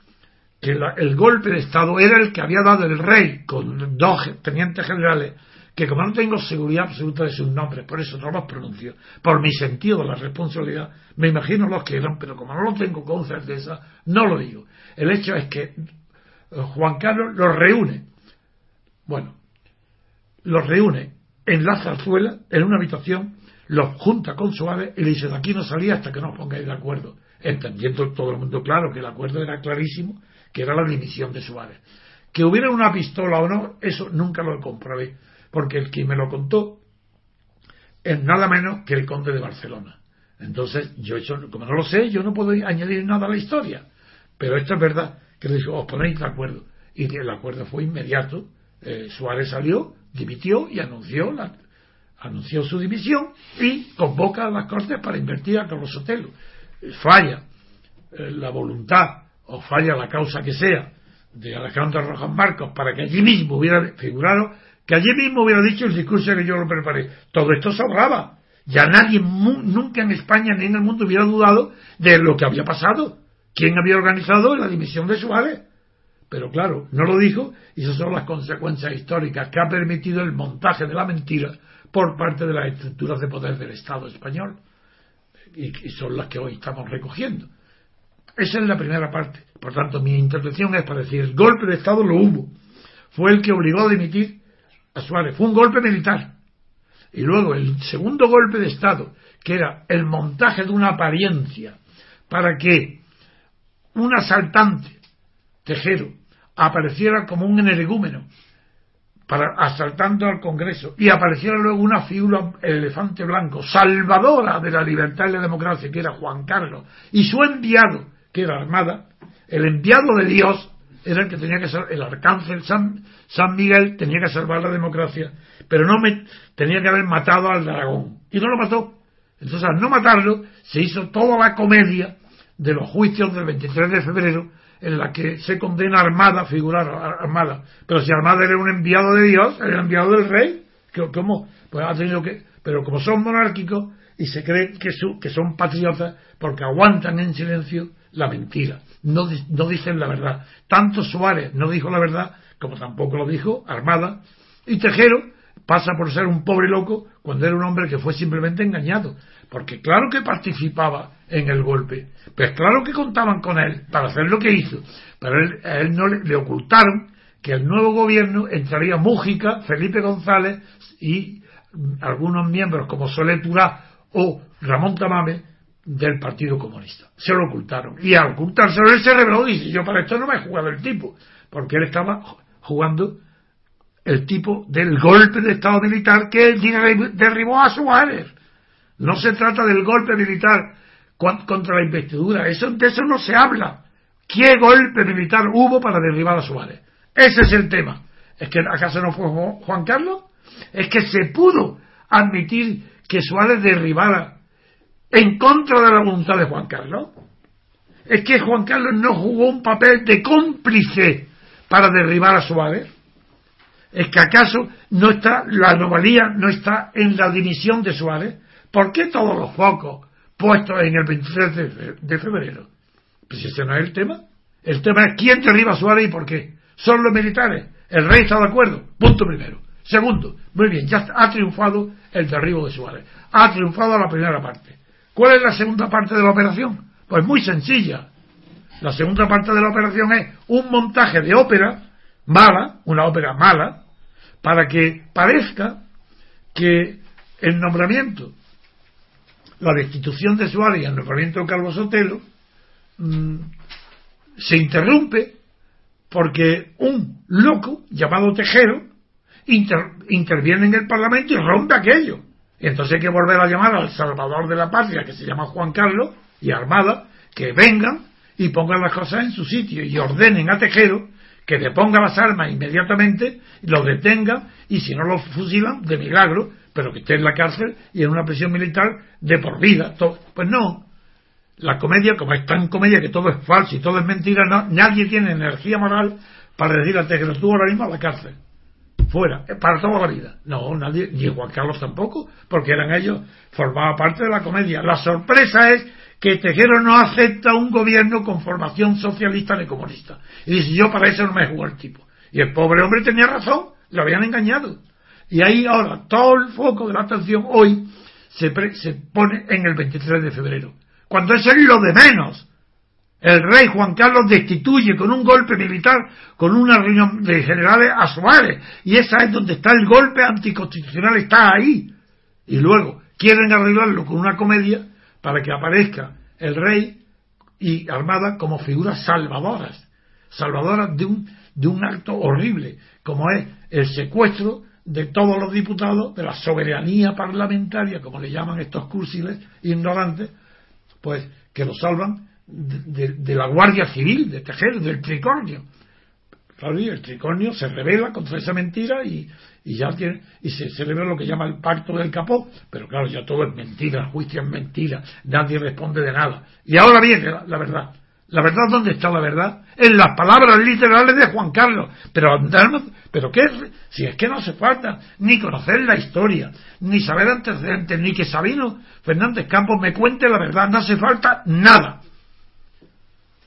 que el golpe de Estado era el que había dado el rey con dos tenientes generales, que como no tengo seguridad absoluta de sus nombres, por eso no los pronuncio, por mi sentido de la responsabilidad, me imagino los que eran, pero como no lo tengo con certeza, no lo digo. El hecho es que eh, Juan Carlos los reúne, bueno, los reúne en la zarzuela, en una habitación, los junta con Suárez y le dice, de aquí no salía hasta que no os pongáis de acuerdo, entendiendo todo el mundo claro que el acuerdo era clarísimo que era la dimisión de Suárez. Que hubiera una pistola o no, eso nunca lo comprobé, porque el que me lo contó es nada menos que el conde de Barcelona. Entonces, yo eso, como no lo sé, yo no puedo añadir nada a la historia. Pero esto es verdad, que le dijo, os ponéis de acuerdo. Y el acuerdo fue inmediato. Eh, Suárez salió, dimitió y anunció, la, anunció su dimisión y convoca a las Cortes para invertir a Carlos Sotelo. Falla eh, la voluntad o falla la causa que sea de Alejandro Rojas Marcos para que allí mismo hubiera figurado, que allí mismo hubiera dicho el discurso que yo lo preparé. Todo esto se ahorraba. Ya nadie, nunca en España ni en el mundo hubiera dudado de lo que había pasado. ¿Quién había organizado la dimisión de Suárez? Pero claro, no lo dijo y esas son las consecuencias históricas que ha permitido el montaje de la mentira por parte de las estructuras de poder del Estado español. y son las que hoy estamos recogiendo. Esa es la primera parte. Por tanto, mi intervención es para decir, el golpe de Estado lo hubo. Fue el que obligó a dimitir a Suárez. Fue un golpe militar. Y luego el segundo golpe de Estado, que era el montaje de una apariencia para que un asaltante, Tejero, apareciera como un energúmeno para asaltando al Congreso y apareciera luego una figura, el elefante blanco, salvadora de la libertad y la democracia, que era Juan Carlos, y su enviado, que era Armada, el enviado de Dios era el que tenía que ser, el arcángel San, San Miguel tenía que salvar la democracia, pero no me, tenía que haber matado al dragón. Y no lo mató. Entonces, al no matarlo, se hizo toda la comedia de los juicios del 23 de febrero, en la que se condena Armada, figurar Armada. Pero si Armada era un enviado de Dios, era el enviado del rey, ¿cómo? Pues ha tenido que, pero como son monárquicos y se creen que, que son patriotas porque aguantan en silencio la mentira, no, no dicen la verdad. Tanto Suárez no dijo la verdad como tampoco lo dijo Armada, y Tejero pasa por ser un pobre loco cuando era un hombre que fue simplemente engañado, porque claro que participaba en el golpe, pues claro que contaban con él para hacer lo que hizo, pero a él no le, ocultaron que el nuevo gobierno entraría Mújica, Felipe González y algunos miembros como Soler Turá o Ramón Tamame del Partido Comunista. Se lo ocultaron. Y al ocultárselo él se reveló y dice, yo para esto no me he jugado el tipo, porque él estaba jugando el tipo del golpe de Estado militar que derribó a Suárez. No se trata del golpe militar contra la investidura, eso, de eso no se habla. ¿Qué golpe militar hubo para derribar a Suárez? Ese es el tema. ¿Es que acaso no fue Juan Carlos? Es que se pudo admitir que Suárez derribara en contra de la voluntad de Juan Carlos. Es que Juan Carlos no jugó un papel de cómplice para derribar a Suárez. Es que acaso no está, la anomalía no está en la dimisión de Suárez. ¿Por qué todos los focos puestos en el 23 de, febrero? Pues ese no es el tema. El tema es quién derriba a Suárez y por qué. Son los militares. El rey está de acuerdo. Punto primero. Segundo, muy bien, ya ha triunfado el derribo de Suárez. Ha triunfado la primera parte. ¿Cuál es la segunda parte de la operación? Pues muy sencilla. La segunda parte de la operación es un montaje de ópera mala, una ópera mala, para que parezca que el nombramiento, la destitución de Suárez y el nombramiento de Carlos Sotelo mm, se interrumpe porque un loco llamado Tejero interviene en el Parlamento y rompe aquello. Y entonces hay que volver a llamar al Salvador de la Patria, que se llama Juan Carlos, y Armada, que vengan y pongan las cosas en su sitio y ordenen a Tejero que deponga las armas inmediatamente, lo detenga y si no lo fusilan, de milagro, pero que esté en la cárcel y en una prisión militar de por vida. Pues no. La comedia, como es tan comedia que todo es falso y todo es mentira, no, nadie tiene energía moral para decir a Tejero, tú ahora mismo a la cárcel. Fuera, para toda la vida. No, nadie, ni Juan Carlos tampoco, porque eran ellos, formaba parte de la comedia. La sorpresa es que Tejero no acepta un gobierno con formación socialista ni comunista. Y dice, yo para eso no me juego el tipo. Y el pobre hombre tenía razón, lo habían engañado. Y ahí ahora todo el foco de la atención hoy se, se pone en el 23 de febrero, cuando es lo de menos. El rey Juan Carlos destituye con un golpe militar, con una reunión de generales a Suárez, y esa es donde está el golpe anticonstitucional, está ahí. Y luego quieren arreglarlo con una comedia para que aparezca el rey y Armada como figuras salvadoras, salvadoras de un, de un acto horrible, como es el secuestro de todos los diputados, de la soberanía parlamentaria, como le llaman estos cursiles ignorantes, pues que lo salvan de, de, la Guardia Civil, de Tejero, del tricornio. Claro, el tricornio se revela contra esa mentira y, y ya tiene, y se celebra lo que llama el pacto del capó, pero claro, ya todo es mentira, el juicio es mentira, nadie responde de nada. Y ahora viene la, verdad. La verdad, ¿dónde está la verdad? En las palabras literales de Juan Carlos. Pero, pero ¿qué? Si es que no hace falta ni conocer la historia, ni saber antecedentes, ni que Sabino Fernández Campos me cuente la verdad. No hace falta nada.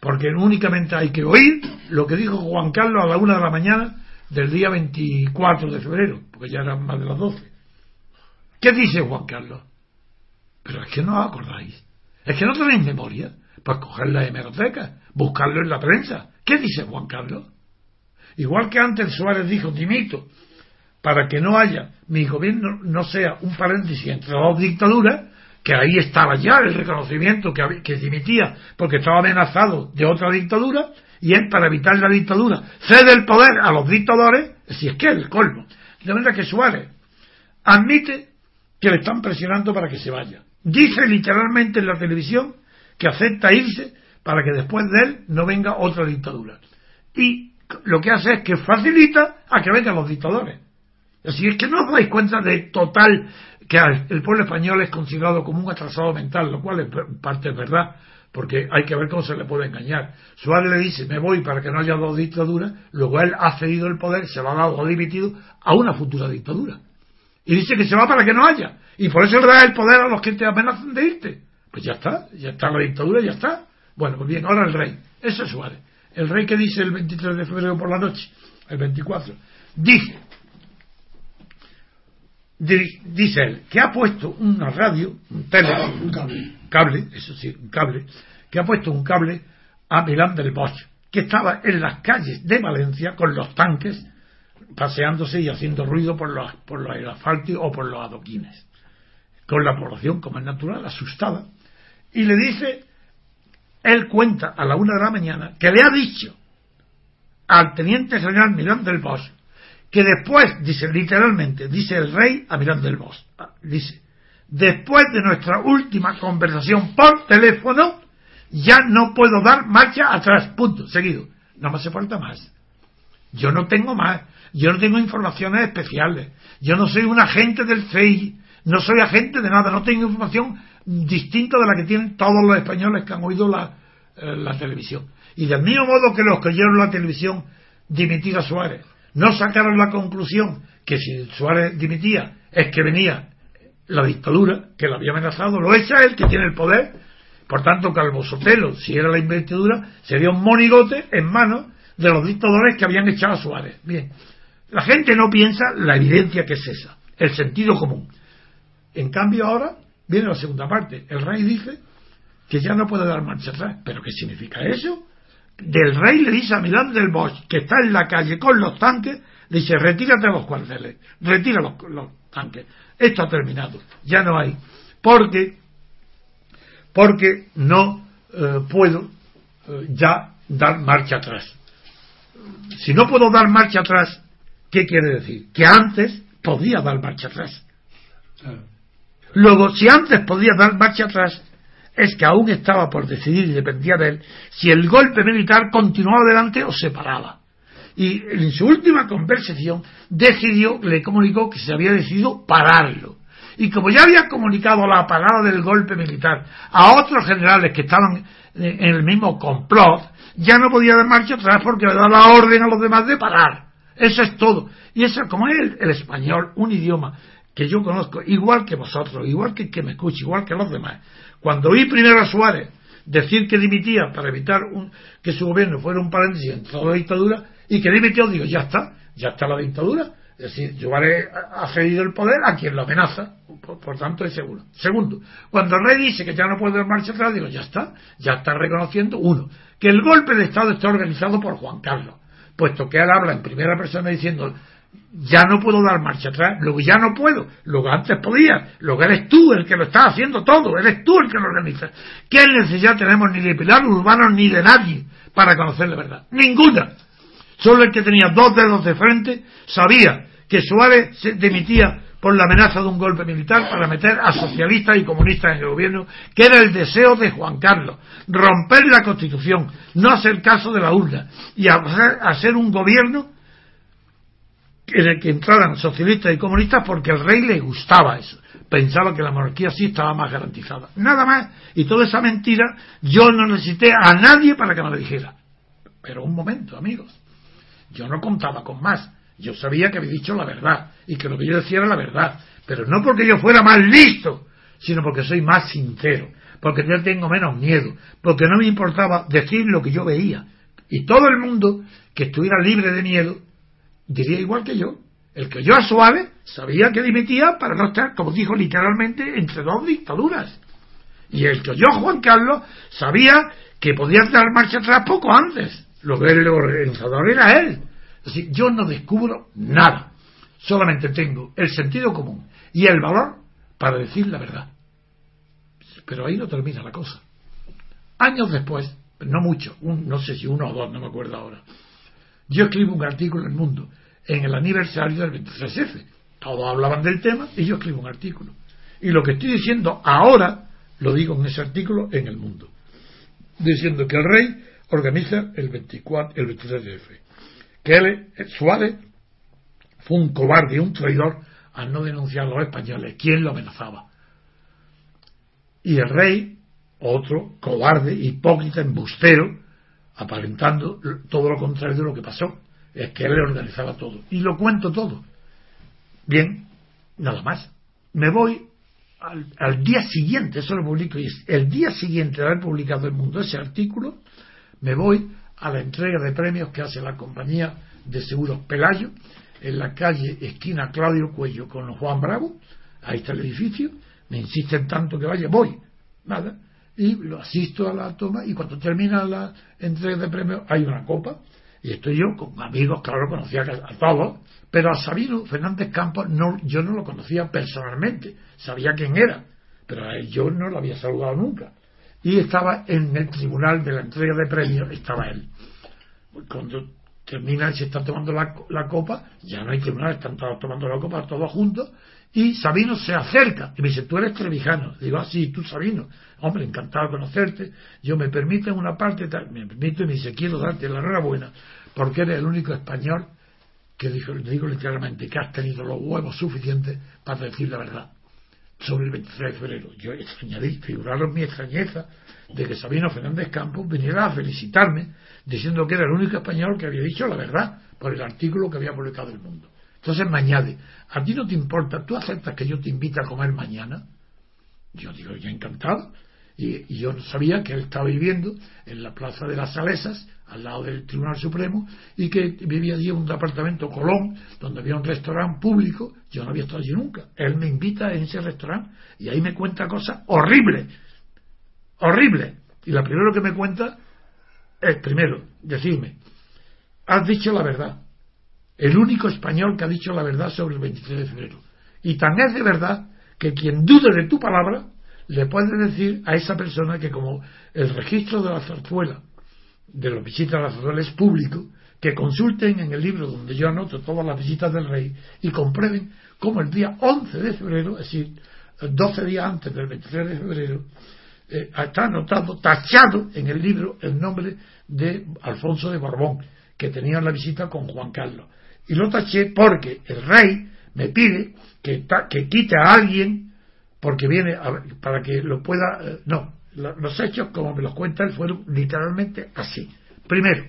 Porque únicamente hay que oír lo que dijo Juan Carlos a la una de la mañana del día 24 de febrero, porque ya eran más de las 12. ¿Qué dice Juan Carlos? Pero es que no os acordáis. Es que no tenéis memoria. Pues coger la hemeroteca, buscarlo en la prensa. ¿Qué dice Juan Carlos? Igual que antes Suárez dijo, dimito, para que no haya, mi gobierno no sea un paréntesis entre dos dictaduras, que ahí estaba ya el reconocimiento que, que dimitía porque estaba amenazado de otra dictadura, y él, para evitar la dictadura, cede el poder a los dictadores, si es que es el colmo. De manera que Suárez admite que le están presionando para que se vaya. Dice literalmente en la televisión que acepta irse para que después de él no venga otra dictadura. Y lo que hace es que facilita a que vengan los dictadores. Así es que no os dais cuenta de total que el pueblo español es considerado como un atrasado mental, lo cual en parte es verdad, porque hay que ver cómo se le puede engañar. Suárez le dice, me voy para que no haya dos dictaduras, luego él ha cedido el poder, se va a dar o dimitido a una futura dictadura. Y dice que se va para que no haya. Y por eso le da el poder a los que te amenazan de irte. Pues ya está, ya está la dictadura, ya está. Bueno, pues bien, ahora el rey. Eso es Suárez. El rey que dice el 23 de febrero por la noche, el 24, dice, dice él, que ha puesto una radio, un tele, un cable, cable, eso sí, un cable, que ha puesto un cable a Milán del Bosch, que estaba en las calles de Valencia con los tanques paseándose y haciendo ruido por los, por los asfaltos o por los adoquines, con la población, como es natural, asustada, y le dice, él cuenta a la una de la mañana que le ha dicho al teniente general Milán del Bosch que después, dice literalmente, dice el rey a Milán del Bosch, dice, después de nuestra última conversación por teléfono, ya no puedo dar marcha atrás. Punto. Seguido. No me hace falta más. Yo no tengo más. Yo no tengo informaciones especiales. Yo no soy un agente del CEI. No soy agente de nada. No tengo información distinta de la que tienen todos los españoles que han oído la, eh, la televisión. Y del mismo modo que los que oyeron la televisión dimitir a Suárez, no sacaron la conclusión que si Suárez dimitía es que venía la dictadura que lo había amenazado, lo echa él que tiene el poder. Por tanto, Calvo Sotelo, si era la investidura, sería un monigote en manos de los dictadores que habían echado a Suárez. Bien, La gente no piensa la evidencia que es esa, el sentido común. En cambio ahora viene la segunda parte. El rey dice que ya no puede dar marcha atrás. ¿Pero qué significa eso? Del rey le dice a Milán del Bosch, que está en la calle con los tanques, dice, retírate los cuarteles, retira los, tanques. Esto ha terminado, ya no hay. Porque, porque no eh, puedo eh, ya dar marcha atrás. Si no puedo dar marcha atrás, ¿qué quiere decir? Que antes podía dar marcha atrás. Luego, si antes podía dar marcha atrás, es que aún estaba por decidir y dependía de él si el golpe militar continuaba adelante o se paraba. Y en su última conversación decidió, le comunicó que se había decidido pararlo. Y como ya había comunicado la parada del golpe militar a otros generales que estaban en el mismo complot, ya no podía dar marcha atrás porque le daba la orden a los demás de parar. Eso es todo. Y eso, como es el español, un idioma que yo conozco, igual que vosotros, igual que que me escuche, igual que los demás. Cuando oí primero a Suárez decir que dimitía para evitar que su gobierno fuera un paréntesis en toda la dictadura y que dimitió, digo, ya está, ya está la dictadura. Es decir, Suárez ha cedido el poder a quien lo amenaza, por, tanto es seguro. Segundo, cuando el rey dice que ya no puede dar marcha atrás, digo, ya está, ya está reconociendo, uno, que el golpe de Estado está organizado por Juan Carlos, puesto que él habla en primera persona diciendo ya no puedo dar marcha atrás, luego ya no puedo, luego antes podía, luego eres tú el que lo está haciendo todo, eres tú el que lo organiza. ¿Qué necesidad tenemos ni de Pilar Urbano ni de nadie para conocer la verdad? Ninguna. Solo el que tenía dos dedos de frente sabía que Suárez se demitía por la amenaza de un golpe militar para meter a socialistas y comunistas en el gobierno, que era el deseo de Juan Carlos, romper la constitución, no hacer caso de la urna y hacer un gobierno en el que entraran socialistas y comunistas porque el rey le gustaba eso. Pensaba que la monarquía sí estaba más garantizada. Nada más. Y toda esa mentira, yo no necesité a nadie para que me lo dijera. Pero un momento, amigos. Yo no contaba con más. Yo sabía que había dicho la verdad y que lo que yo decía era la verdad. Pero no porque yo fuera más listo, sino porque soy más sincero, porque yo tengo menos miedo, porque no me importaba decir lo que yo veía. Y todo el mundo que estuviera libre de miedo diría igual que yo. El que yo a Suárez sabía que dimitía para no estar, como dijo literalmente, entre dos dictaduras. Y el que yo Juan Carlos sabía que podía dar marcha atrás poco antes. Lo que el organizador era él. Así, yo no descubro nada. Solamente tengo el sentido común y el valor para decir la verdad. Pero ahí no termina la cosa. Años después, no mucho, no sé si uno o dos, no me acuerdo ahora, yo escribo un artículo en el mundo en el aniversario del 23F. Todos hablaban del tema y yo escribo un artículo. Y lo que estoy diciendo ahora lo digo en ese artículo en el mundo. Diciendo que el rey organiza el 24, el 23F. Que él, Suárez, fue un cobarde y un traidor al no denunciar a los españoles. ¿Quién lo amenazaba? Y el rey, otro cobarde, hipócrita, embustero, aparentando todo lo contrario de lo que pasó. Es que él le organizaba todo. Y lo cuento todo. Bien, nada más. Me voy al, día siguiente, eso lo publico, y el día siguiente de haber publicado El Mundo ese artículo, me voy a la entrega de premios que hace la compañía de seguros Pelayo, en la calle esquina Claudio Cuello con Juan Bravo, ahí está el edificio, me insisten tanto que vaya, voy, nada, y lo asisto a la toma y cuando termina la entrega de premios hay una copa y estoy yo con amigos, claro, conocía a todos, pero a Sabino Fernández Campos no, yo no lo conocía personalmente, sabía quién era, pero a él yo no lo había saludado nunca. Y estaba en el tribunal de la entrega de premios, estaba él. Cuando termina se está tomando la, la, copa, ya no hay tribunal, están todos tomando la copa todos juntos, y Sabino se acerca y me dice, tú eres trevijano. Digo, ah, sí, tú Sabino. Hombre, encantado de conocerte. Yo me permito en una parte, me permito y me dice, quiero darte la enhorabuena porque eres el único español que dijo, digo literalmente, que has tenido los huevos suficientes para decir la verdad sobre el 23 de febrero. Yo extrañadí, figuraron mi extrañeza de que Sabino Fernández Campos viniera a felicitarme diciendo que era el único español que había dicho la verdad por el artículo que había publicado el mundo. Entonces me añade, ¿a ti no te importa? ¿Tú aceptas que yo te invite a comer mañana? Yo digo, ya encantado. Y, yo sabía que él estaba viviendo en la Plaza de las Salesas, al lado del Tribunal Supremo, y que vivía allí en un departamento Colón, donde había un restaurante público. Yo no había estado allí nunca. Él me invita en ese restaurante y ahí me cuenta cosas horribles. Horribles. Y la primera que me cuenta es, primero, decirme, has dicho la verdad. El único español que ha dicho la verdad sobre el 23 de febrero. Y tan es de verdad que quien dude de tu palabra le puede decir a esa persona que como el registro de la zarzuela, de las visitas a la zarzuela es público, que consulten en el libro donde yo anoto todas las visitas del rey y comprueben cómo el día 11 de febrero, es decir, 12 días antes del 23 de febrero, eh, está anotado, tachado en el libro el nombre de Alfonso de Borbón, que tenía la visita con Juan Carlos. Y lo taché porque el rey me pide que, que quite a alguien porque viene para que lo pueda. Eh, no, los hechos, como me los cuenta él, fueron literalmente así. Primero,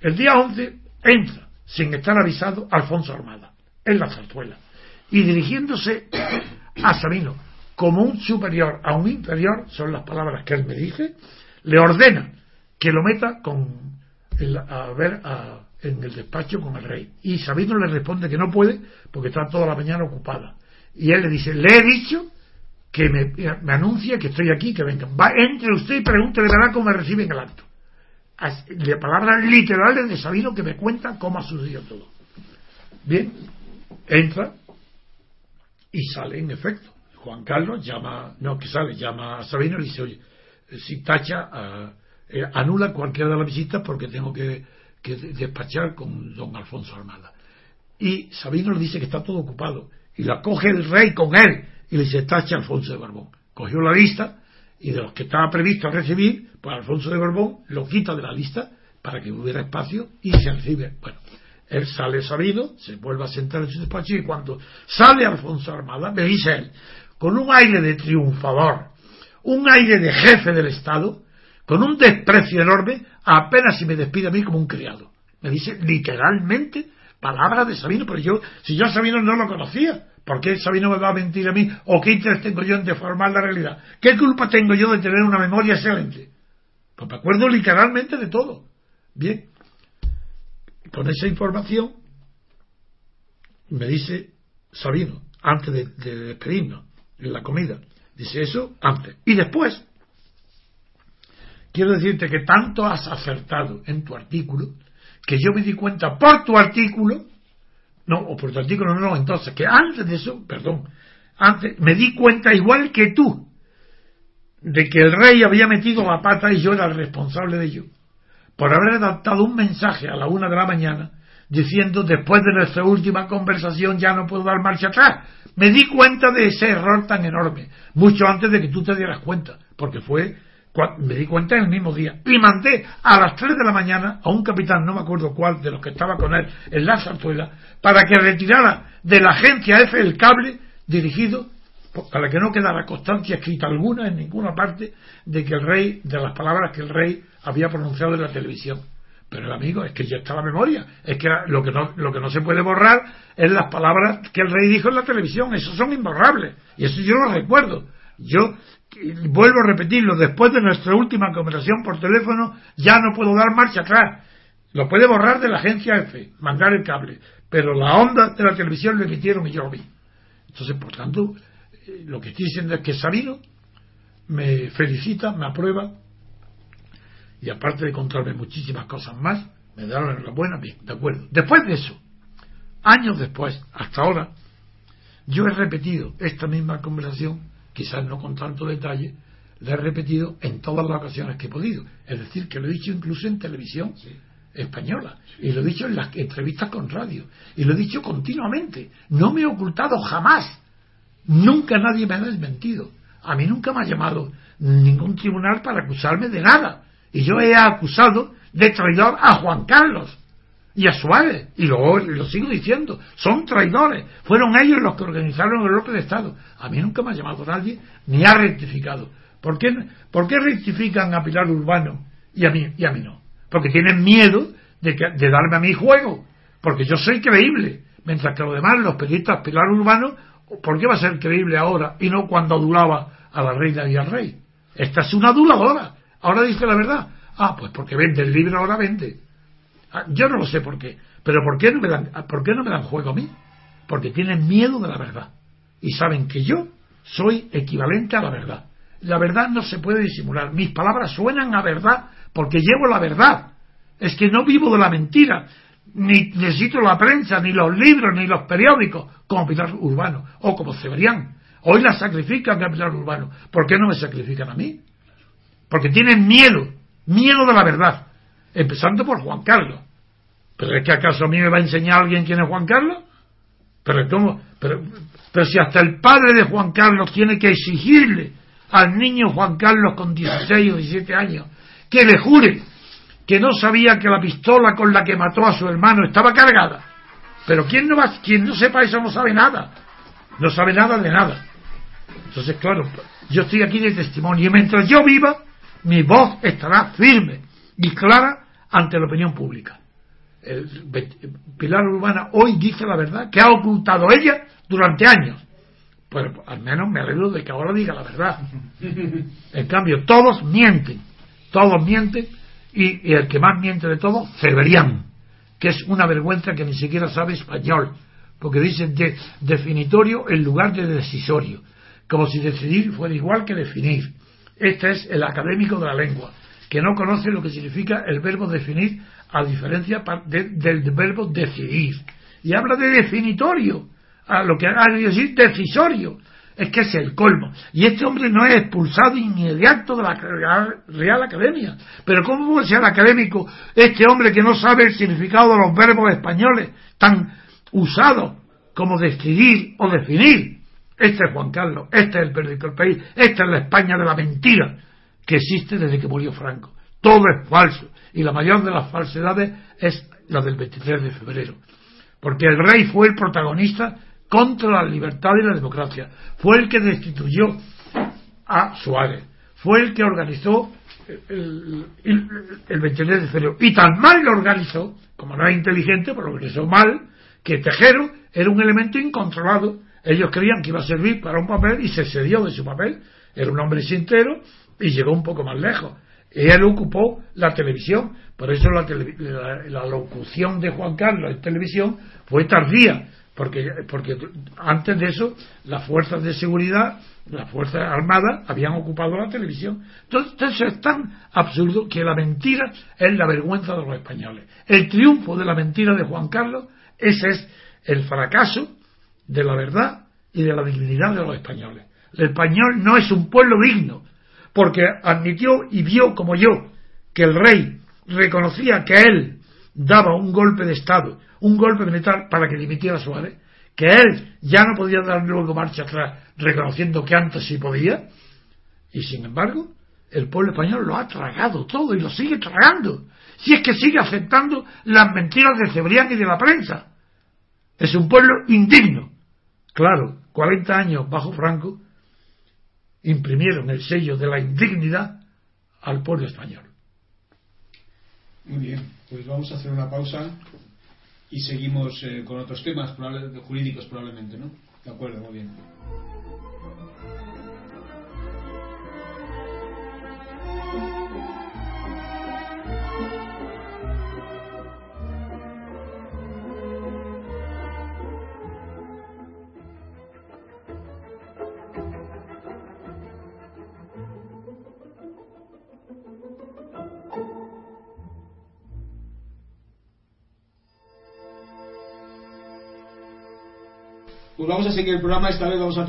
el día 11 entra, sin estar avisado, Alfonso Armada, en la zarzuela, y dirigiéndose a Sabino como un superior a un inferior, son las palabras que él me dice, le ordena que lo meta con a ver en el despacho con el rey. Y Sabino le responde que no puede porque está toda la mañana ocupada. Y él le dice, le he dicho que me, me anuncie que estoy aquí, que venga. Va, entre usted y pregunte de verdad cómo me recibe en el acto. De palabras literales de Sabino que me cuenta cómo ha sucedido todo. Bien, entra y sale en efecto. Juan Carlos llama, no, que sale, llama a Sabino y dice, oye, si tacha, eh, anula cualquiera de las visitas porque tengo que, que despachar con don Alfonso Armada. Y Sabino le dice que está todo ocupado. Y la coge el rey con él y le dice tacha Alfonso de Borbón. Cogió la lista y de los que estaba previsto recibir, pues Alfonso de Borbón lo quita de la lista para que hubiera espacio y se recibe. Bueno, él sale sabido, se vuelve a sentar en su despacho y cuando sale Alfonso Armada, me dice él, con un aire de triunfador, un aire de jefe del Estado, con un desprecio enorme, apenas si me despide a mí como un criado. Me dice literalmente palabras de Sabino, pero yo, si yo a Sabino no lo conocía, ¿Por qué Sabino me va a mentir a mí? ¿O qué interés tengo yo en deformar la realidad? ¿Qué culpa tengo yo de tener una memoria excelente? Pues me acuerdo literalmente de todo. Bien. Con esa información me dice Sabino, antes de, de despedirnos, en la comida. Dice eso antes. Y después, quiero decirte que tanto has acertado en tu artículo que yo me di cuenta por tu artículo no, o por tu artículo no, entonces, que antes de eso, perdón, antes me di cuenta igual que tú de que el rey había metido la pata y yo era el responsable de ello, por haber adaptado un mensaje a la una de la mañana diciendo después de nuestra última conversación ya no puedo dar marcha atrás. Me di cuenta de ese error tan enorme, mucho antes de que tú te dieras cuenta, porque fue me di cuenta en el mismo día y mandé a las 3 de la mañana a un capitán, no me acuerdo cuál, de los que estaba con él en la zarzuela, para que retirara de la agencia F el cable dirigido para que no quedara constancia escrita alguna en ninguna parte de que el rey, de las palabras que el rey había pronunciado en la televisión. Pero el amigo, es que ya está la memoria, es que lo que no, lo que no se puede borrar es las palabras que el rey dijo en la televisión, esos son imborrables, y eso yo lo recuerdo. Yo vuelvo a repetirlo, después de nuestra última conversación por teléfono, ya no puedo dar marcha atrás. Lo puede borrar de la agencia F, mandar el cable, pero la onda de la televisión lo emitieron y yo lo vi. Entonces, por tanto, eh, lo que estoy diciendo es que Sabino me felicita, me aprueba, y aparte de contarme muchísimas cosas más, me da la enhorabuena, bien, de acuerdo. Después de eso, años después, hasta ahora, yo he repetido esta misma conversación quizás no con tanto detalle, le he repetido en todas las ocasiones que he podido. Es decir, que lo he dicho incluso en televisión española. Y lo he dicho en las entrevistas con radio. Y lo he dicho continuamente. No me he ocultado jamás. Nunca nadie me ha desmentido. A mí nunca me ha llamado ningún tribunal para acusarme de nada. Y yo he acusado de traidor a Juan Carlos y a Suárez, y lo, lo sigo diciendo, son traidores. Fueron ellos los que organizaron el golpe de Estado. A mí nunca me ha llamado nadie ni ha rectificado. ¿Por qué, ¿Por qué rectifican a Pilar Urbano y a mí, y a mí no? Porque tienen miedo de, que, de darme a mi juego. Porque yo soy creíble. Mientras que los demás, los periodistas Pilar Urbano, ¿por qué va a ser creíble ahora y no cuando adulaba a la reina y al rey? Esta es una aduladora. Ahora dice la verdad. Ah, pues porque vende el libro, ahora vende. Ah, yo no lo sé por qué. Pero ¿por qué, no me dan, ¿por qué no me dan juego a mí? Porque tienen miedo de la verdad. Y saben que yo soy equivalente a la verdad. La verdad no se puede disimular. Mis palabras suenan a verdad porque llevo la verdad. Es que no vivo de la mentira. Ni necesito la prensa, ni los libros, ni los periódicos, como Pilar Urbano o como Cebrián. Hoy la sacrifican a Pilar Urbano. ¿Por qué no me sacrifican a mí? Porque tienen miedo, miedo de la verdad. Empezando por Juan Carlos. ¿Pero es que acaso a mí me va a enseñar alguien quién es Juan Carlos? Pero. Pero, pero si hasta el padre de Juan Carlos tiene que exigirle al niño Juan Carlos con 16 o 17 años que le jure que no sabía que la pistola con la que mató a su hermano estaba cargada. Pero quien no, va, quien no sepa eso no sabe nada. No sabe nada de nada. Entonces, claro, yo estoy aquí de testimonio. Y mientras yo viva, mi voz estará firme y clara ante la opinión pública. Pilar Urbana hoy dice la verdad que ha ocultado ella durante años. Pues al menos me alegro de que ahora diga la verdad. En cambio, todos mienten. Todos mienten. Y, el que más miente de todos, Cebrián, que es una vergüenza que ni siquiera sabe español. Porque dice de, definitorio en lugar de decisorio. Como si decidir fuera igual que definir. Este es el académico de la lengua, que no conoce lo que significa el verbo definir a diferencia del verbo decidir. Y habla de definitorio, a lo que de decir decisorio. Es que es el colmo. Y este hombre no es expulsado inmediato de la Real Academia. Pero ¿cómo puede ser académico este hombre que no sabe el significado de los verbos españoles tan usados como decidir o definir? Este es Juan Carlos, este es el periódico del país, esta es la España de la mentira que existe desde que murió Franco. Todo es falso y la mayor de las falsedades es la del 23 de febrero. Porque el rey fue el protagonista contra la libertad y la democracia. Fue el que destituyó a Suárez. Fue el que organizó el, 23 de febrero. Y tan mal lo organizó, como no es inteligente, pero lo organizó mal, que Tejero era un elemento incontrolado. Ellos creían que iba a servir para un papel y se cedió de su papel. Era un hombre sintero y llegó un poco más lejos. Él ocupó la televisión, por eso la, locución de Juan Carlos en televisión fue tardía, porque, porque antes de eso las fuerzas de seguridad, las fuerzas armadas habían ocupado la televisión. Entonces, es tan absurdo que la mentira es la vergüenza de los españoles. El triunfo de la mentira de Juan Carlos, ese es el fracaso de la verdad y de la dignidad de los españoles. El español no es un pueblo digno, porque admitió y vio como yo que el rey reconocía que él daba un golpe de Estado, un golpe militar para que dimitiera Suárez, que él ya no podía dar luego marcha atrás, reconociendo que antes sí podía, y sin embargo, el pueblo español lo ha tragado todo y lo sigue tragando, si es que sigue aceptando las mentiras de Cebrián y de la prensa. Es un pueblo indigno. Claro, 40 años bajo Franco imprimieron el sello de la indignidad al pueblo español. Muy bien, pues vamos a hacer una pausa y seguimos eh, con otros temas jurídicos probablemente, ¿no? De acuerdo, muy bien. Pues vamos a seguir el programa, esta vez vamos a,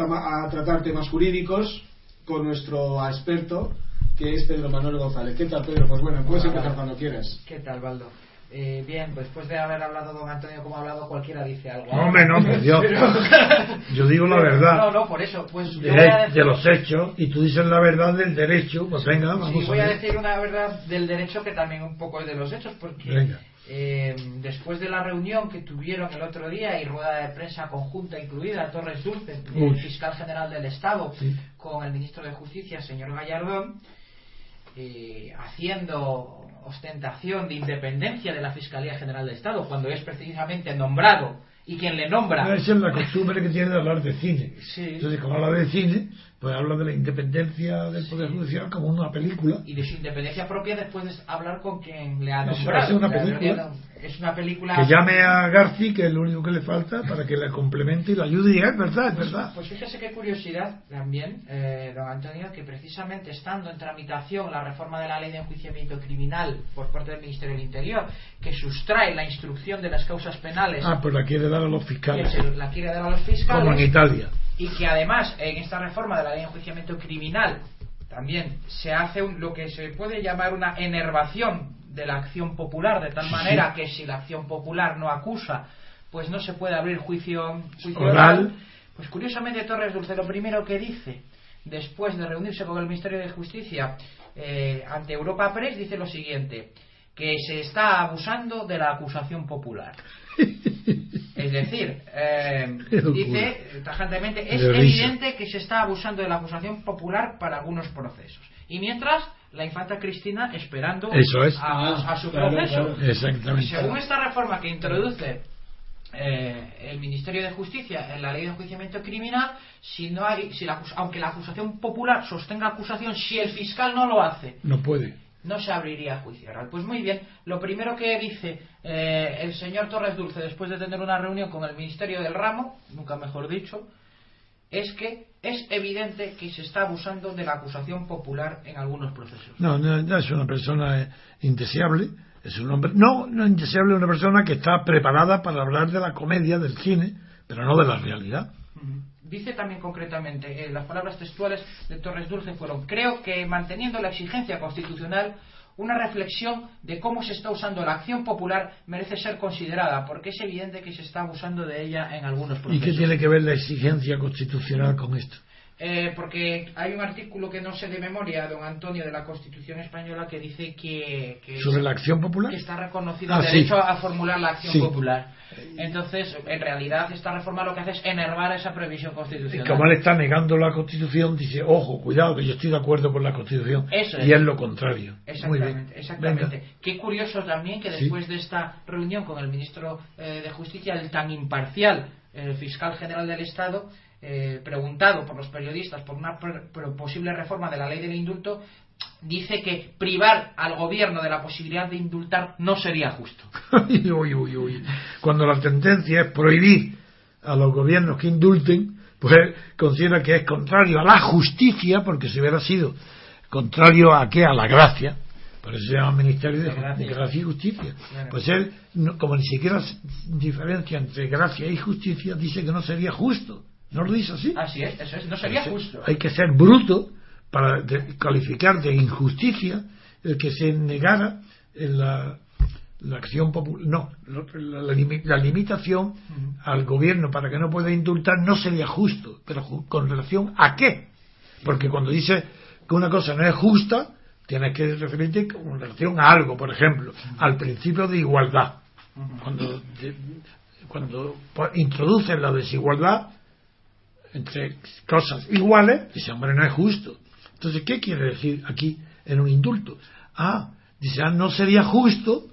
tratar temas jurídicos con nuestro experto, que es Pedro Manuel González. ¿Qué tal, Pedro? Pues bueno, puedes empezar cuando quieras. ¿Qué tal, Baldo? Eh, bien, pues después de haber hablado don Antonio como ha hablado, cualquiera dice algo. No, hombre, no, yo, yo digo la verdad. No, no, por eso. Pues de, los hechos, y tú dices la verdad del derecho, pues venga, vamos sí, voy a, decir una verdad del derecho que también un poco es de los hechos, porque venga. Eh, después de la reunión que tuvieron el otro día y rueda de prensa conjunta incluida, Torres Dulce, el fiscal general del Estado, con el ministro de Justicia, señor Gallardón, eh, haciendo ostentación de independencia de la Fiscalía General del Estado, cuando es precisamente nombrado y quien le nombra. Esa es la costumbre que tiene de hablar de cine. Entonces, como habla de cine, pues habla de la independencia del Poder Judicial como una película. Y de su independencia propia después de hablar con quien le ha nombrado. Es una película. Es una película. Que llame a Garci, que es lo único que le falta, para que la complemente y la ayude. Y es verdad, es verdad. Pues fíjese qué curiosidad también, eh, don Antonio, que precisamente estando en tramitación la reforma de la ley de enjuiciamiento criminal por parte del Ministerio del Interior, que sustrae la instrucción de las causas penales. Ah, pues la quiere dar a los fiscales. la quiere dar a los fiscales. Como en Italia y que además en esta reforma de la ley de enjuiciamiento criminal también se hace lo que se puede llamar una enervación de la acción popular, de tal manera que si la acción popular no acusa, pues no se puede abrir juicio, oral. Pues curiosamente Torres Dulce lo primero que dice, después de reunirse con el Ministerio de Justicia eh, ante Europa Press, dice lo siguiente, que se está abusando de la acusación popular. Es decir, eh, dice tajantemente, es evidente que se está abusando de la acusación popular para algunos procesos. Y mientras, la infanta Cristina esperando a, su proceso. según esta reforma que introduce eh, el Ministerio de Justicia en la ley de enjuiciamiento criminal, si no hay, si la, aunque la acusación popular sostenga acusación, si el fiscal no lo hace, no puede. no se abriría juicio oral. Pues muy bien, lo primero que dice eh, el señor Torres Dulce después de tener una reunión con el Ministerio del Ramo, nunca mejor dicho, es que es evidente que se está abusando de la acusación popular en algunos procesos. No, no, es una persona indeseable, es un hombre, no, no indeseable, una persona que está preparada para hablar de la comedia, del cine, pero no de la realidad. Dice también concretamente, eh, las palabras textuales de Torres Dulce fueron, creo que manteniendo la exigencia constitucional, una reflexión de cómo se está usando la acción popular merece ser considerada, porque es evidente que se está abusando de ella en algunos procesos. ¿Y qué tiene que ver la exigencia constitucional con esto? Eh, porque hay un artículo que no sé de memoria, don Antonio, de la Constitución española que dice que. ¿Sobre la acción popular? Que está reconocido ah, el derecho a formular la acción popular. Entonces, en realidad, esta reforma lo que hace es enervar esa previsión constitucional. Y como él está negando la Constitución, dice: Ojo, cuidado, que yo estoy de acuerdo con la Constitución. y es lo contrario. Exactamente. exactamente. Qué curioso también que después de esta reunión con el ministro eh, de Justicia, el tan imparcial el fiscal general del Estado, eh, preguntado por los periodistas por una posible reforma de la ley del indulto, dice que privar al gobierno de la posibilidad de indultar no sería justo. Cuando la tendencia es prohibir a los gobiernos que indulten, pues considera que es contrario a la justicia, porque si hubiera sido contrario a qué, a la gracia, por eso se llama Ministerio de, Gracia. y Justicia. Pues él, como ni siquiera diferencia entre gracia y justicia, dice que no sería justo. ¿No lo dice así? Así es, eso es, no sería justo. Hay que ser bruto para calificar de injusticia el que se negara en la, acción popular. No, la, limitación al gobierno para que no pueda indultar no sería justo. Pero ¿con relación a qué? Porque cuando dice que una cosa no es justa, tienes que referirte con relación a algo, por ejemplo, al principio de igualdad. Cuando, cuando introducen la desigualdad, entre cosas iguales, dice, hombre, no es justo. Entonces, ¿qué quiere decir aquí en un indulto? Ah, dice, ah, no sería justo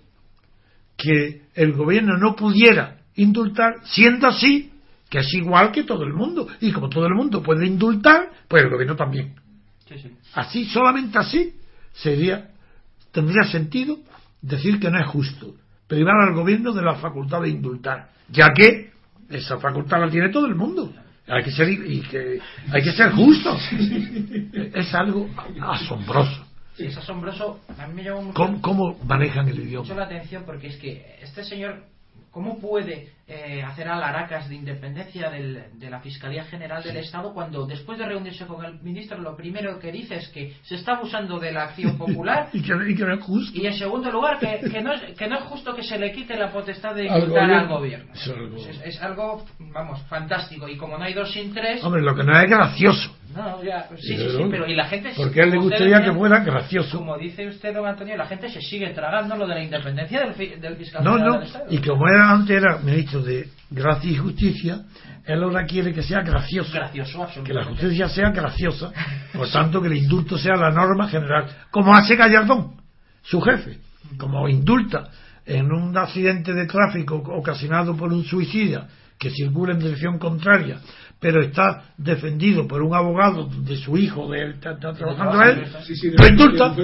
que el gobierno no pudiera indultar, siendo así, que es igual que todo el mundo. Y como todo el mundo puede indultar, pues el gobierno también. Así, solamente así, sería, tendría sentido decir que no es justo privar al gobierno de la facultad de indultar, ya que esa facultad la tiene todo el mundo. Hay que ser, y que, hay que ser justo. es algo asombroso. Sí, es asombroso. A mí me llama mucho, ¿Cómo, ¿Cómo, manejan el idioma? Mucho la atención porque es que este señor ¿Cómo puede eh, hacer alaracas de independencia de la Fiscalía General del Estado cuando después de reunirse con el ministro lo primero que dice es que se está abusando de la acción popular y, que, no es justo? y en segundo lugar que, no es, que no es justo que se le quite la potestad de indultar al gobierno? Es algo... vamos, fantástico y como no hay dos sin tres... Hombre, lo que no es gracioso. No, ya, sí, sí, sí, pero y la gente... Porque a él le gustaría que fuera gracioso. Como dice usted, don Antonio, la gente se sigue tragando lo de la independencia del, del fiscal no, no, Y como era antes era ministro de Gracia y Justicia, él ahora quiere que sea gracioso. Gracioso, Que la justicia sea graciosa, por tanto que el indulto sea la norma general. Como hace Gallardón, su jefe. Como indulta en un accidente de tráfico ocasionado por un suicida que circula en dirección contraria, pero está defendido por un abogado de su hijo, de él, está, trabajando a él, lo indulta,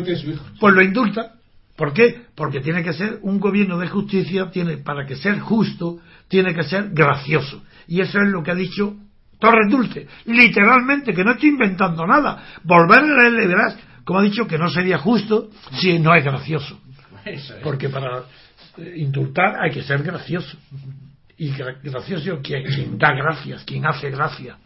pues lo indulta. ¿Por qué? Porque tiene que ser un gobierno de justicia, tiene para que ser justo, tiene que ser gracioso. Y eso es lo que ha dicho Torres Dulce, literalmente, que no estoy inventando nada. Volver a leerle verás, como ha dicho, que no sería justo si no es gracioso. Porque para eh, indultar hay que ser gracioso. Y gracioso quien, quien da gracias, quien hace gracia.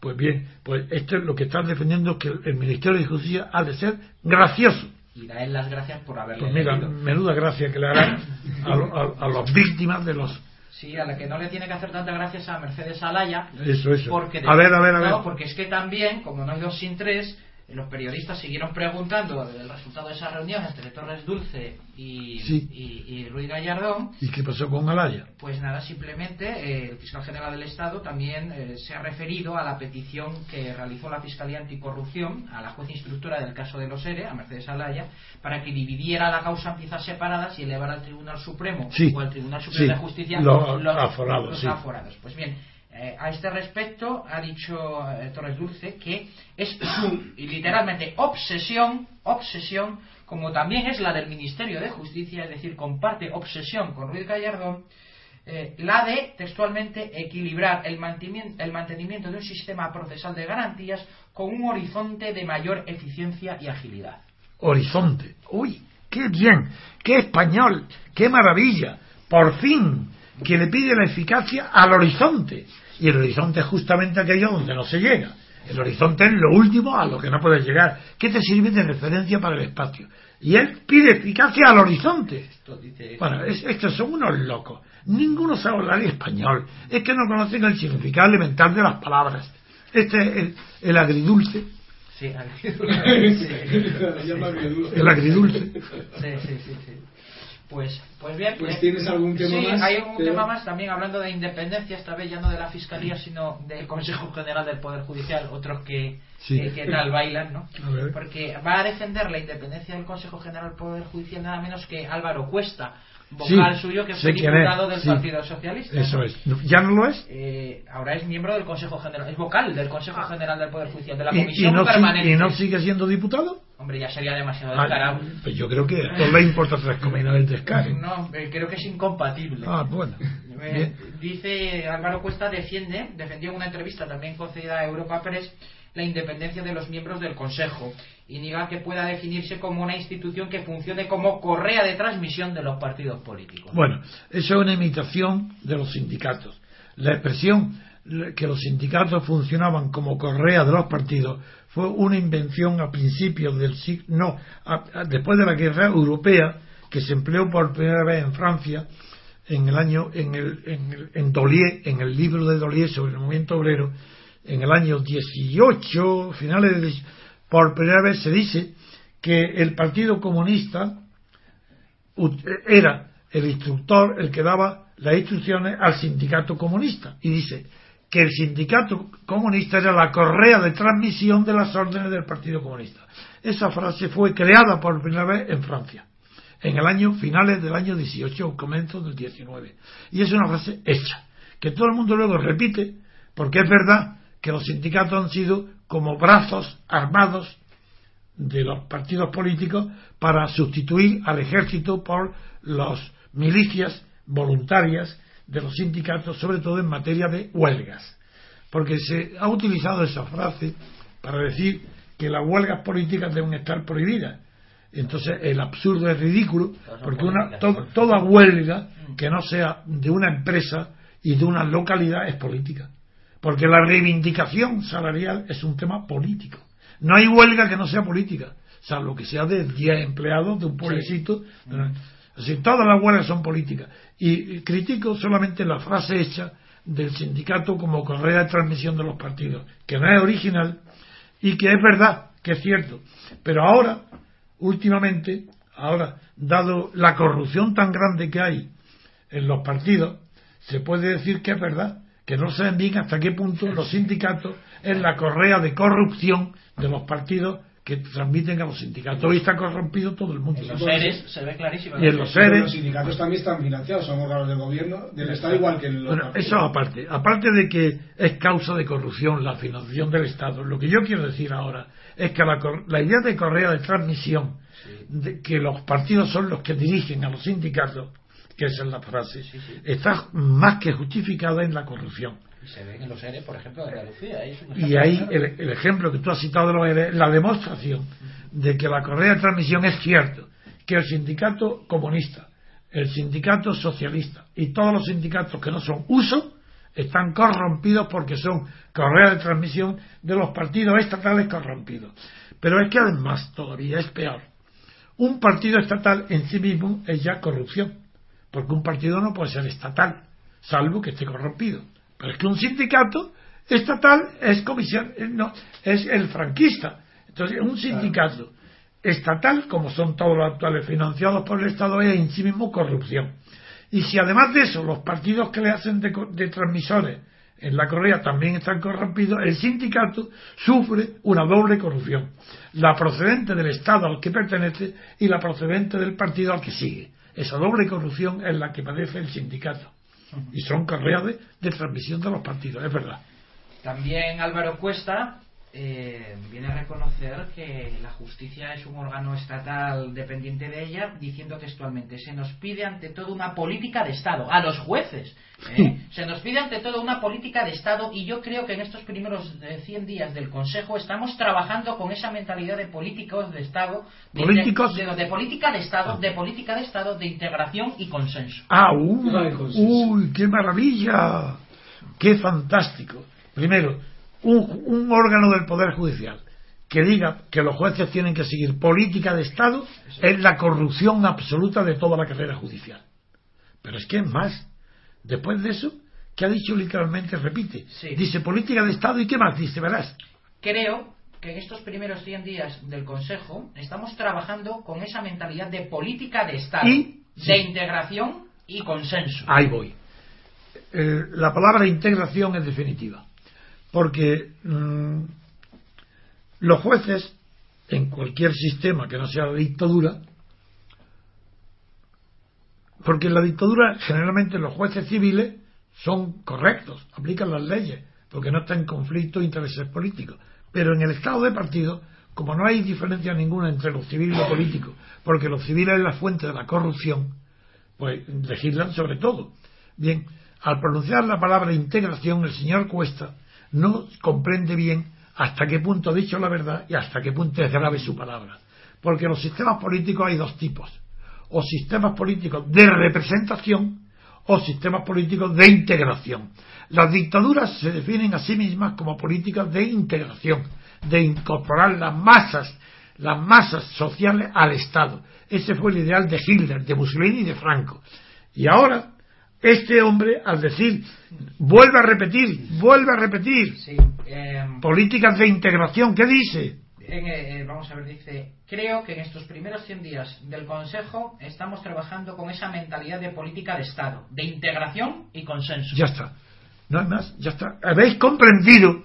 Pues bien, pues esto es lo que están defendiendo que el Ministerio de Justicia ha de ser gracioso. Y da él las gracias por haberle Pues mira, menuda gracia que le harán a, a las víctimas de los Sí, a la que no le tiene que hacer tanta gracias a Mercedes Alaya. Eso, eso. Porque a ver, a ver, a ver. porque es que también, como no hay dos sin tres, los periodistas siguieron preguntando el resultado de esa reunión entre Torres Dulce y, y, Ruiz Gallardón. ¿Y qué pasó con Alaya? Pues nada, simplemente eh, el fiscal general del Estado también eh, se ha referido a la petición que realizó la Fiscalía Anticorrupción a la juez instructora del caso de los ERE, a Mercedes Alaya, para que dividiera la causa en piezas separadas y elevara al Tribunal Supremo o al Tribunal Supremo de Justicia los, aforados. Los aforados. Pues bien, eh, a este respecto ha dicho eh, Torres Dulce que es su literalmente obsesión, obsesión, como también es la del Ministerio de Justicia, es decir, comparte obsesión con Ruiz Gallardón, eh, la de textualmente equilibrar el mantenimiento, el mantenimiento de un sistema procesal de garantías con un horizonte de mayor eficiencia y agilidad. Horizonte. Uy, qué bien, qué español, qué maravilla. Por fin, que le pide la eficacia al horizonte. Y el horizonte es justamente aquello donde no se llega. El horizonte es lo último a lo que no puedes llegar. ¿Qué te sirve de referencia para el espacio? Y él pide eficacia al horizonte. Bueno, estos son unos locos. Ninguno sabe hablar español. Es que no conocen el significado elemental de las palabras. Este es el, el agridulce. Sí, agridulce. el agridulce. Sí, sí, sí. Pues, pues bien. Pues eh, tienes algún tema sí, más. hay un tema más también hablando de independencia, esta vez ya no de la Fiscalía, sino del Consejo General del Poder Judicial, otros que, que, tal bailan, ¿no? Porque va a defender la independencia del Consejo General del Poder Judicial nada menos que Álvaro Cuesta, vocal suyo que fue diputado del Partido Socialista. Eso es. ¿Ya no lo es? Eh, ahora es miembro del Consejo General, es vocal del Consejo General del Poder Judicial, de la Comisión Permanente. ¿Y no sigue siendo diputado? Hombre, ya sería demasiado ah, descarado. pues yo creo que no le importa tres comidas del descargo. No, eh, creo que es incompatible. Ah, bueno. Eh, dice Álvaro Cuesta defiende, defendió en una entrevista también concedida a Europa Press la independencia de los miembros del Consejo y niega que pueda definirse como una institución que funcione como correa de transmisión de los partidos políticos. Bueno, eso es una imitación de los sindicatos. La expresión que los sindicatos funcionaban como correa de los partidos fue una invención a principios del siglo, no, después de la guerra europea, que se empleó por primera vez en Francia, en el año, en el, en, en Dolier, en el libro de Dolier sobre el movimiento obrero, en el año 18, finales de, por primera vez se dice que el Partido Comunista era el instructor el que daba las instrucciones al sindicato comunista y dice que el sindicato comunista era la correa de transmisión de las órdenes del Partido Comunista. Esa frase fue creada por primera vez en Francia, en el año finales del año 18 o comienzos del 19. Y es una frase hecha, que todo el mundo luego repite, porque es verdad que los sindicatos han sido como brazos armados de los partidos políticos para sustituir al ejército por las milicias voluntarias de los sindicatos, sobre todo en materia de huelgas. Porque se ha utilizado esa frase para decir que las huelgas políticas deben estar prohibidas. Entonces el absurdo es ridículo, porque una, toda huelga que no sea de una empresa y de una localidad es política. Porque la reivindicación salarial es un tema político. No hay huelga que no sea política, salvo que sea de 10 empleados de un pueblecito. Así, todas las huelgas son políticas. Y critico solamente la frase hecha del sindicato como correa de transmisión de los partidos, que no es original y que es verdad, que es cierto. Pero ahora, últimamente, ahora, dado la corrupción tan grande que hay en los partidos, se puede decir que es verdad, que no saben bien hasta qué punto los sindicatos es la correa de corrupción de los partidos que transmiten a los sindicatos. Hoy está corrompido todo el mundo. En los seres se ve clarísimo. Y en los seres. Los sindicatos también están financiados, son órganos del gobierno, del Estado, igual que en los. Bueno, eso aparte. Aparte de que es causa de corrupción la financiación del Estado, lo que yo quiero decir ahora es que la, la idea de correa de transmisión, de que los partidos son los que dirigen a los sindicatos, que esa es la frase, está más que justificada en la corrupción. Se ven en los ERE, por ejemplo, de Andalucía. Y ahí el, el, ejemplo que tú has citado de los ERE, la demostración de que la correa de transmisión es cierto, que el sindicato comunista, el sindicato socialista y todos los sindicatos que no son uso están corrompidos porque son correa de transmisión de los partidos estatales corrompidos. Pero es que además todavía es peor. Un partido estatal en sí mismo es ya corrupción, porque un partido no puede ser estatal, salvo que esté corrompido. Pero es que un sindicato estatal es comisión, no, es el franquista. Entonces, un sindicato estatal, como son todos los actuales financiados por el Estado, es en sí mismo corrupción. Y si además de eso los partidos que le hacen de, de transmisores en la correa también están corrompidos, el sindicato sufre una doble corrupción. La procedente del Estado al que pertenece y la procedente del partido al que sigue. Esa doble corrupción es la que padece el sindicato. Y son correas de, de transmisión de los partidos, es verdad. También Álvaro Cuesta eh, viene a reconocer que la justicia es un órgano estatal dependiente de ella, diciendo textualmente, se nos pide ante todo una política de Estado, a los jueces, ¿eh? se nos pide ante todo una política de Estado y yo creo que en estos primeros 100 días del Consejo estamos trabajando con esa mentalidad de políticos de Estado, de, ¿Políticos? de, de política de Estado, de política de Estado, de integración y consenso. ¡Ah! Uy, uy qué maravilla! ¡Qué fantástico! Primero, un, un, órgano del Poder Judicial que diga que los jueces tienen que seguir política de Estado es la corrupción absoluta de toda la carrera judicial. Pero es que es más. Después de eso, ¿qué ha dicho literalmente? Repite. Sí. Dice política de Estado y ¿qué más? Dice, verás. Creo que en estos primeros 100 días del Consejo estamos trabajando con esa mentalidad de política de Estado, ¿Y? de Sí. integración y consenso. Ahí voy. Eh, la palabra integración es definitiva. Porque mmm, los jueces, en cualquier sistema que no sea la dictadura, porque en la dictadura generalmente los jueces civiles son correctos, aplican las leyes, porque no están en conflicto intereses políticos. Pero en el estado de partido, como no hay diferencia ninguna entre lo civil y lo político, porque lo civil es la fuente de la corrupción, pues legislan sobre todo. Bien, al pronunciar la palabra integración, el señor Cuesta no comprende bien hasta qué punto ha dicho la verdad y hasta qué punto es grave su palabra. Porque en los sistemas políticos hay dos tipos. O sistemas políticos de representación o sistemas políticos de integración. Las dictaduras se definen a sí mismas como políticas de integración, de incorporar las masas, las masas sociales al Estado. Ese fue el ideal de Hitler, de Mussolini y de Franco. Y ahora, este hombre, al decir, vuelve a repetir, vuelve a repetir, Sí, eh, políticas de integración, ¿qué dice? en, eh, vamos a ver, dice, creo que en estos primeros 100 días del Consejo estamos trabajando con esa mentalidad de política de Estado, de integración y consenso. Ya está. No hay más, ya está. ¿Habéis comprendido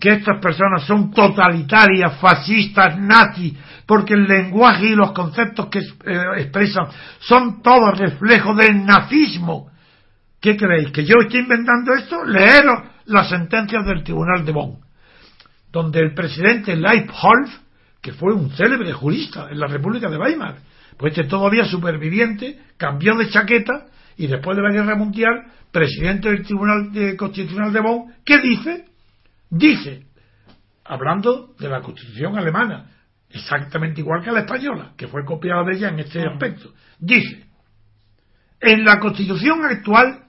que estas personas son totalitarias, fascistas, nazis, porque el lenguaje y los conceptos que eh, expresan son todos reflejos del nazismo? ¿Qué creéis? ¿Que yo estoy inventando esto? Leeros las sentencias del Tribunal de Bonn, donde el presidente Leibholz, que fue un célebre jurista en la República de Weimar, pues este todavía superviviente, cambió de chaqueta y después de la Guerra Mundial, presidente del Tribunal de- Constitucional de Bonn, ¿qué dice? Dice, hablando de la Constitución alemana, exactamente igual que la española, que fue copiada de ella en este aspecto, dice, en la Constitución actual,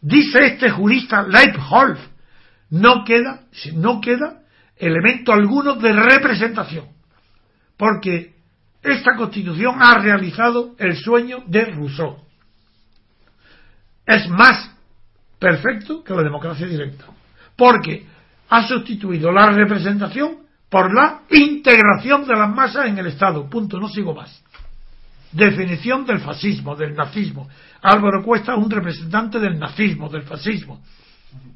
dice este jurista Leibholz, no queda, no queda elemento alguno de representación, porque esta Constitución ha realizado el sueño de Rousseau. Es más perfecto que la democracia directa, porque ha sustituido la representación por la integración de las masas en el Estado. Punto, no sigo más. Definición del fascismo, del nazismo. Álvaro Cuesta, un representante del nazismo, del fascismo.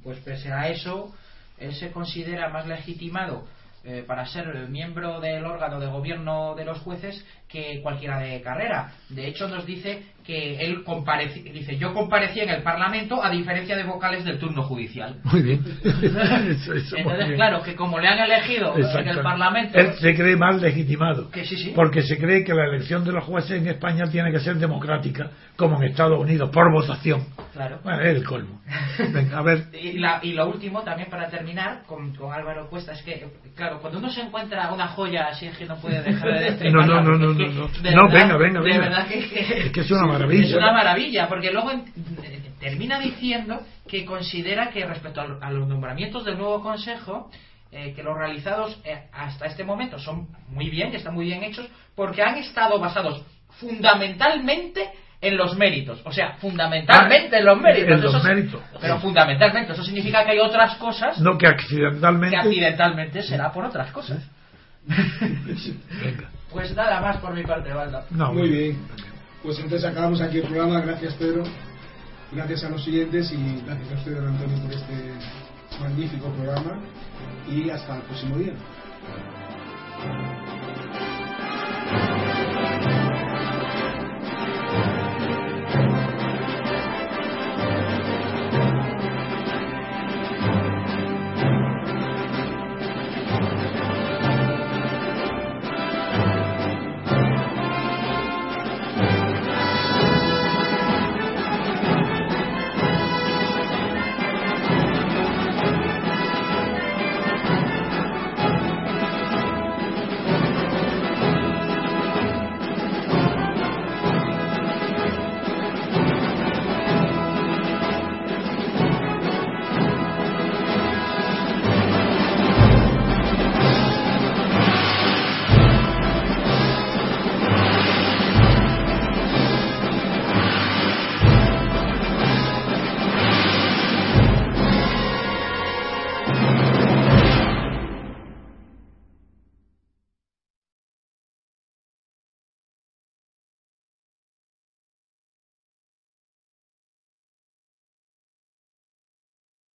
Pues pese a eso, él se considera más legitimado eh, para ser miembro del órgano de gobierno de los jueces que cualquiera de carrera. De hecho, nos dice que él comparece, dice, yo comparecí en el Parlamento a diferencia de vocales del turno judicial. Muy bien. Entonces, claro, que como le han elegido en el Parlamento... Él se cree más legitimado. Que sí, sí. Porque se cree que la elección de los jueces en España tiene que ser democrática, como en Estados Unidos, por votación. Claro. Bueno, es el colmo. Venga, a ver. y, y, lo último, también para terminar, con, con, Álvaro Cuesta, es que, claro, cuando uno se encuentra una joya así es que no puede dejar de no, no, no, no, no, no. no, venga, venga, venga. De verdad que, es que es una maravilla. Es una maravilla, porque luego termina diciendo que considera que respecto a, los nombramientos del nuevo Consejo, eh, que los realizados eh, hasta este momento son muy bien, que están muy bien hechos, porque han estado basados fundamentalmente en los méritos. O sea, fundamentalmente en los méritos. En los méritos. Pero fundamentalmente. Eso significa que hay otras cosas. No, que accidentalmente. Que accidentalmente será por otras cosas. Venga. Pues nada más por mi parte, Valda. Muy bien. Pues entonces acabamos aquí el programa. Gracias, Pedro. Gracias a los siguientes y gracias a usted, don Antonio, por este magnífico programa. Y hasta el próximo día.